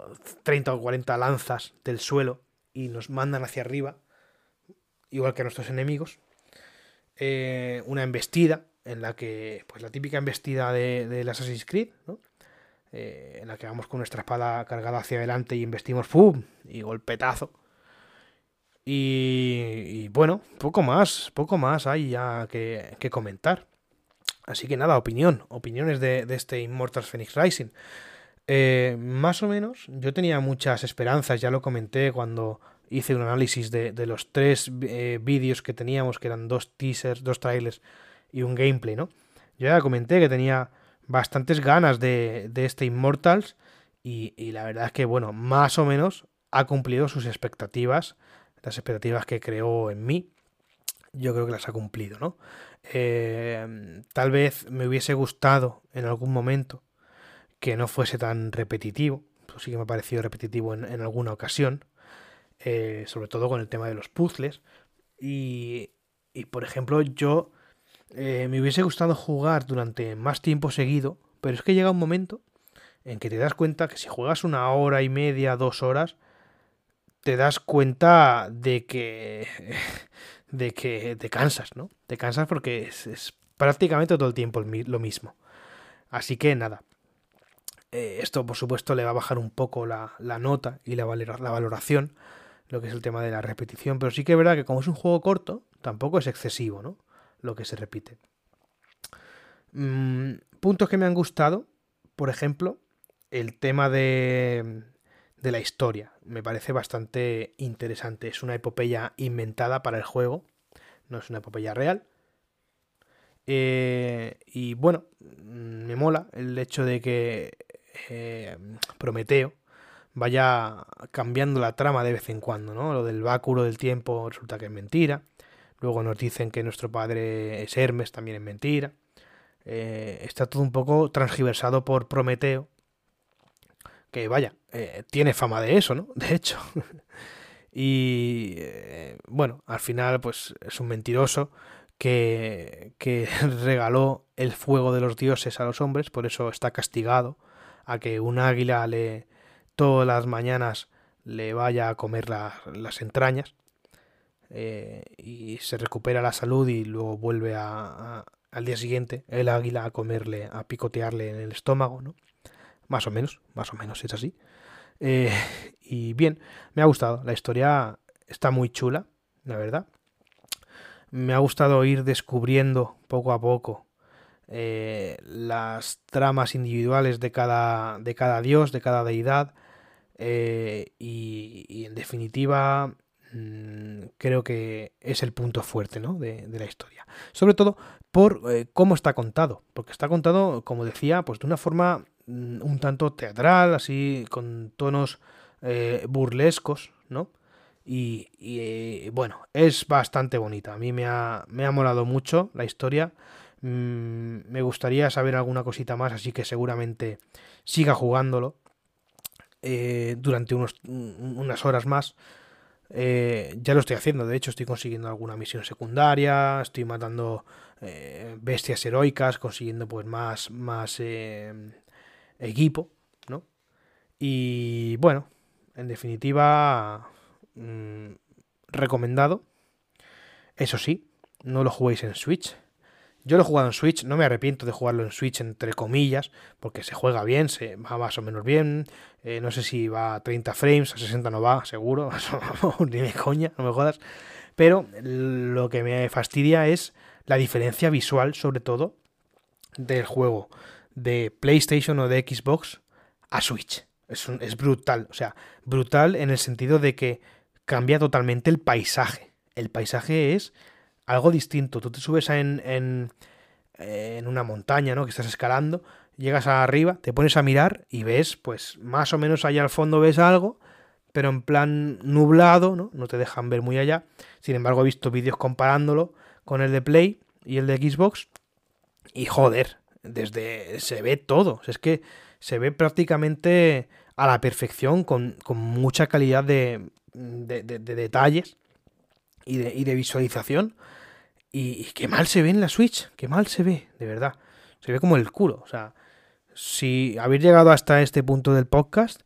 30 o 40 lanzas del suelo y nos mandan hacia arriba, igual que a nuestros enemigos. Eh, una embestida, en la que, pues la típica embestida de, del Assassin's Creed, eh, en la que vamos con nuestra espada cargada hacia adelante y investimos ¡pum! y golpetazo. Y, bueno, poco más, poco más hay ya que, comentar. Así que nada, opinión, opiniones de, de este Immortals Phoenix Rising. Eh, más o menos, yo tenía muchas esperanzas, ya lo comenté cuando hice un análisis de, los tres eh, vídeos que teníamos, que eran dos teasers, dos trailers y un gameplay, ¿no? Yo ya comenté que tenía bastantes ganas de, este Immortals y, la verdad es que, bueno, más o menos ha cumplido sus expectativas, las expectativas que creó en mí, yo creo que las ha cumplido, ¿no? Eh, tal vez me hubiese gustado en algún momento que no fuese tan repetitivo. Pues sí que me ha parecido repetitivo en, alguna ocasión. Eh, sobre todo con el tema de los puzzles. Y, y por ejemplo, yo eh, me hubiese gustado jugar durante más tiempo seguido, pero es que llega un momento en que te das cuenta que si juegas una hora y media, dos horas, te das cuenta de que de que te cansas, ¿no? Te cansas porque es, es prácticamente todo el tiempo lo mismo. Así que nada, eh, esto, por supuesto, le va a bajar un poco la, nota y la, la, valoración, lo que es el tema de la repetición, pero sí que es verdad que como es un juego corto, tampoco es excesivo, ¿no? Lo que se repite. Mm, puntos que me han gustado, por ejemplo, el tema de, de la historia. Me parece bastante interesante. Es una epopeya inventada para el juego, no es una epopeya real. Eh, y bueno, mm, me mola el hecho de que eh, Prometeo vaya cambiando la trama de vez en cuando, ¿no? Lo del báculo del tiempo resulta que es mentira. Luego nos dicen que nuestro padre es Hermes, también es mentira. Eh, está todo un poco transgiversado por Prometeo, que vaya, eh, tiene fama de eso, ¿no? De hecho. y eh, bueno, al final pues es un mentiroso que, que regaló el fuego de los dioses a los hombres, por eso está castigado a que un águila le todas las mañanas le vaya a comer las entrañas eh, y se recupera la salud y luego vuelve a, al día siguiente el águila a comerle, a picotearle en el estómago, ¿no? Más o menos, más o menos es así. Eh, y bien, me ha gustado. La historia está muy chula, la verdad. Me ha gustado ir descubriendo poco a poco eh, las tramas individuales de cada, de cada dios, de cada deidad. Eh, y, en definitiva, mm, creo que es el punto fuerte ¿no? de, la historia. Sobre todo por cómo está contado. Porque está contado, como decía, pues de una forma un tanto teatral, así con tonos eh, burlescos, ¿no? Y, eh, bueno, es bastante bonita. A mí me ha, me ha molado mucho la historia. Mm, me gustaría saber alguna cosita más, así que seguramente siga jugándolo eh, durante unos, unas horas más. ya lo estoy haciendo, de hecho estoy consiguiendo alguna misión secundaria, estoy matando bestias heroicas, consiguiendo pues más, más equipo, ¿no? Y bueno, en definitiva, mm, recomendado. Eso sí, no lo juguéis en Switch. Yo lo he jugado en Switch, no me arrepiento de jugarlo en Switch entre comillas, porque se juega bien, se va más o menos bien. Eh, no sé si va a 30 frames, a 60 no va, seguro, ni me coña, no me jodas. Pero lo que me fastidia es la diferencia visual, sobre todo, del juego de PlayStation o de Xbox a Switch. Es, es, brutal, o sea, brutal en el sentido de que cambia totalmente el paisaje. El paisaje es algo distinto. Tú te subes en, en, en una montaña, ¿no? Que estás escalando, llegas arriba, te pones a mirar y ves, pues más o menos allá al fondo ves algo, pero en plan nublado, ¿no? No te dejan ver muy allá. Sin embargo, he visto vídeos comparándolo con el de Play y el de Xbox. Y joder, desde se ve todo. Es que se ve prácticamente a la perfección, con, mucha calidad de, de, detalles y de, y de visualización. Y, qué mal se ve en la Switch, qué mal se ve, de verdad. Se ve como el culo. O sea, si habéis llegado hasta este punto del podcast,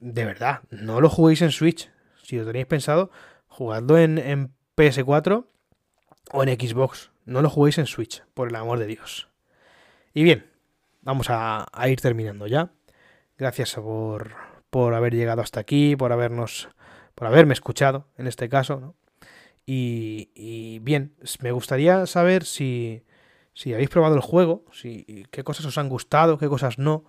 de verdad, no lo juguéis en Switch. Si lo tenéis pensado, jugadlo en, en PS4 o en Xbox. No lo juguéis en Switch, por el amor de Dios. Y bien, vamos a, ir terminando ya. Gracias por, por, haber llegado hasta aquí, por habernos, por haberme escuchado en este caso. Y, bien, me gustaría saber si, si habéis probado el juego, si, qué cosas os han gustado, qué cosas no.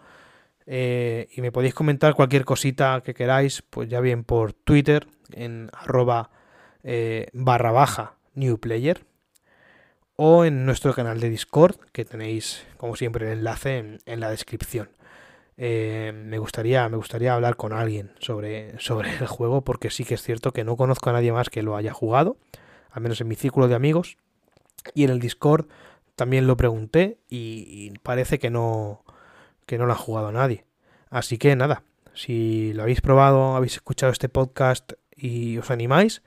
Eh, y me podéis comentar cualquier cosita que queráis, pues ya bien por Twitter, en arroba eh, barra baja new player o en nuestro canal de Discord, que tenéis, como siempre, el enlace en, la descripción. Eh, me, gustaría, me gustaría hablar con alguien sobre, sobre el juego, porque sí que es cierto que no conozco a nadie más que lo haya jugado, al menos en mi círculo de amigos. Y en el Discord también lo pregunté y, parece que no, que no lo ha jugado nadie. Así que nada, si lo habéis probado, habéis escuchado este podcast y os animáis,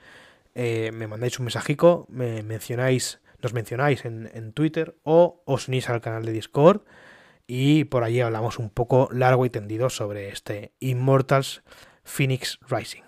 eh, me mandáis un mensajico, me mencionáis nos mencionáis en, Twitter o os unís al canal de Discord y por allí hablamos un poco largo y tendido sobre este Immortals Phoenix Rising.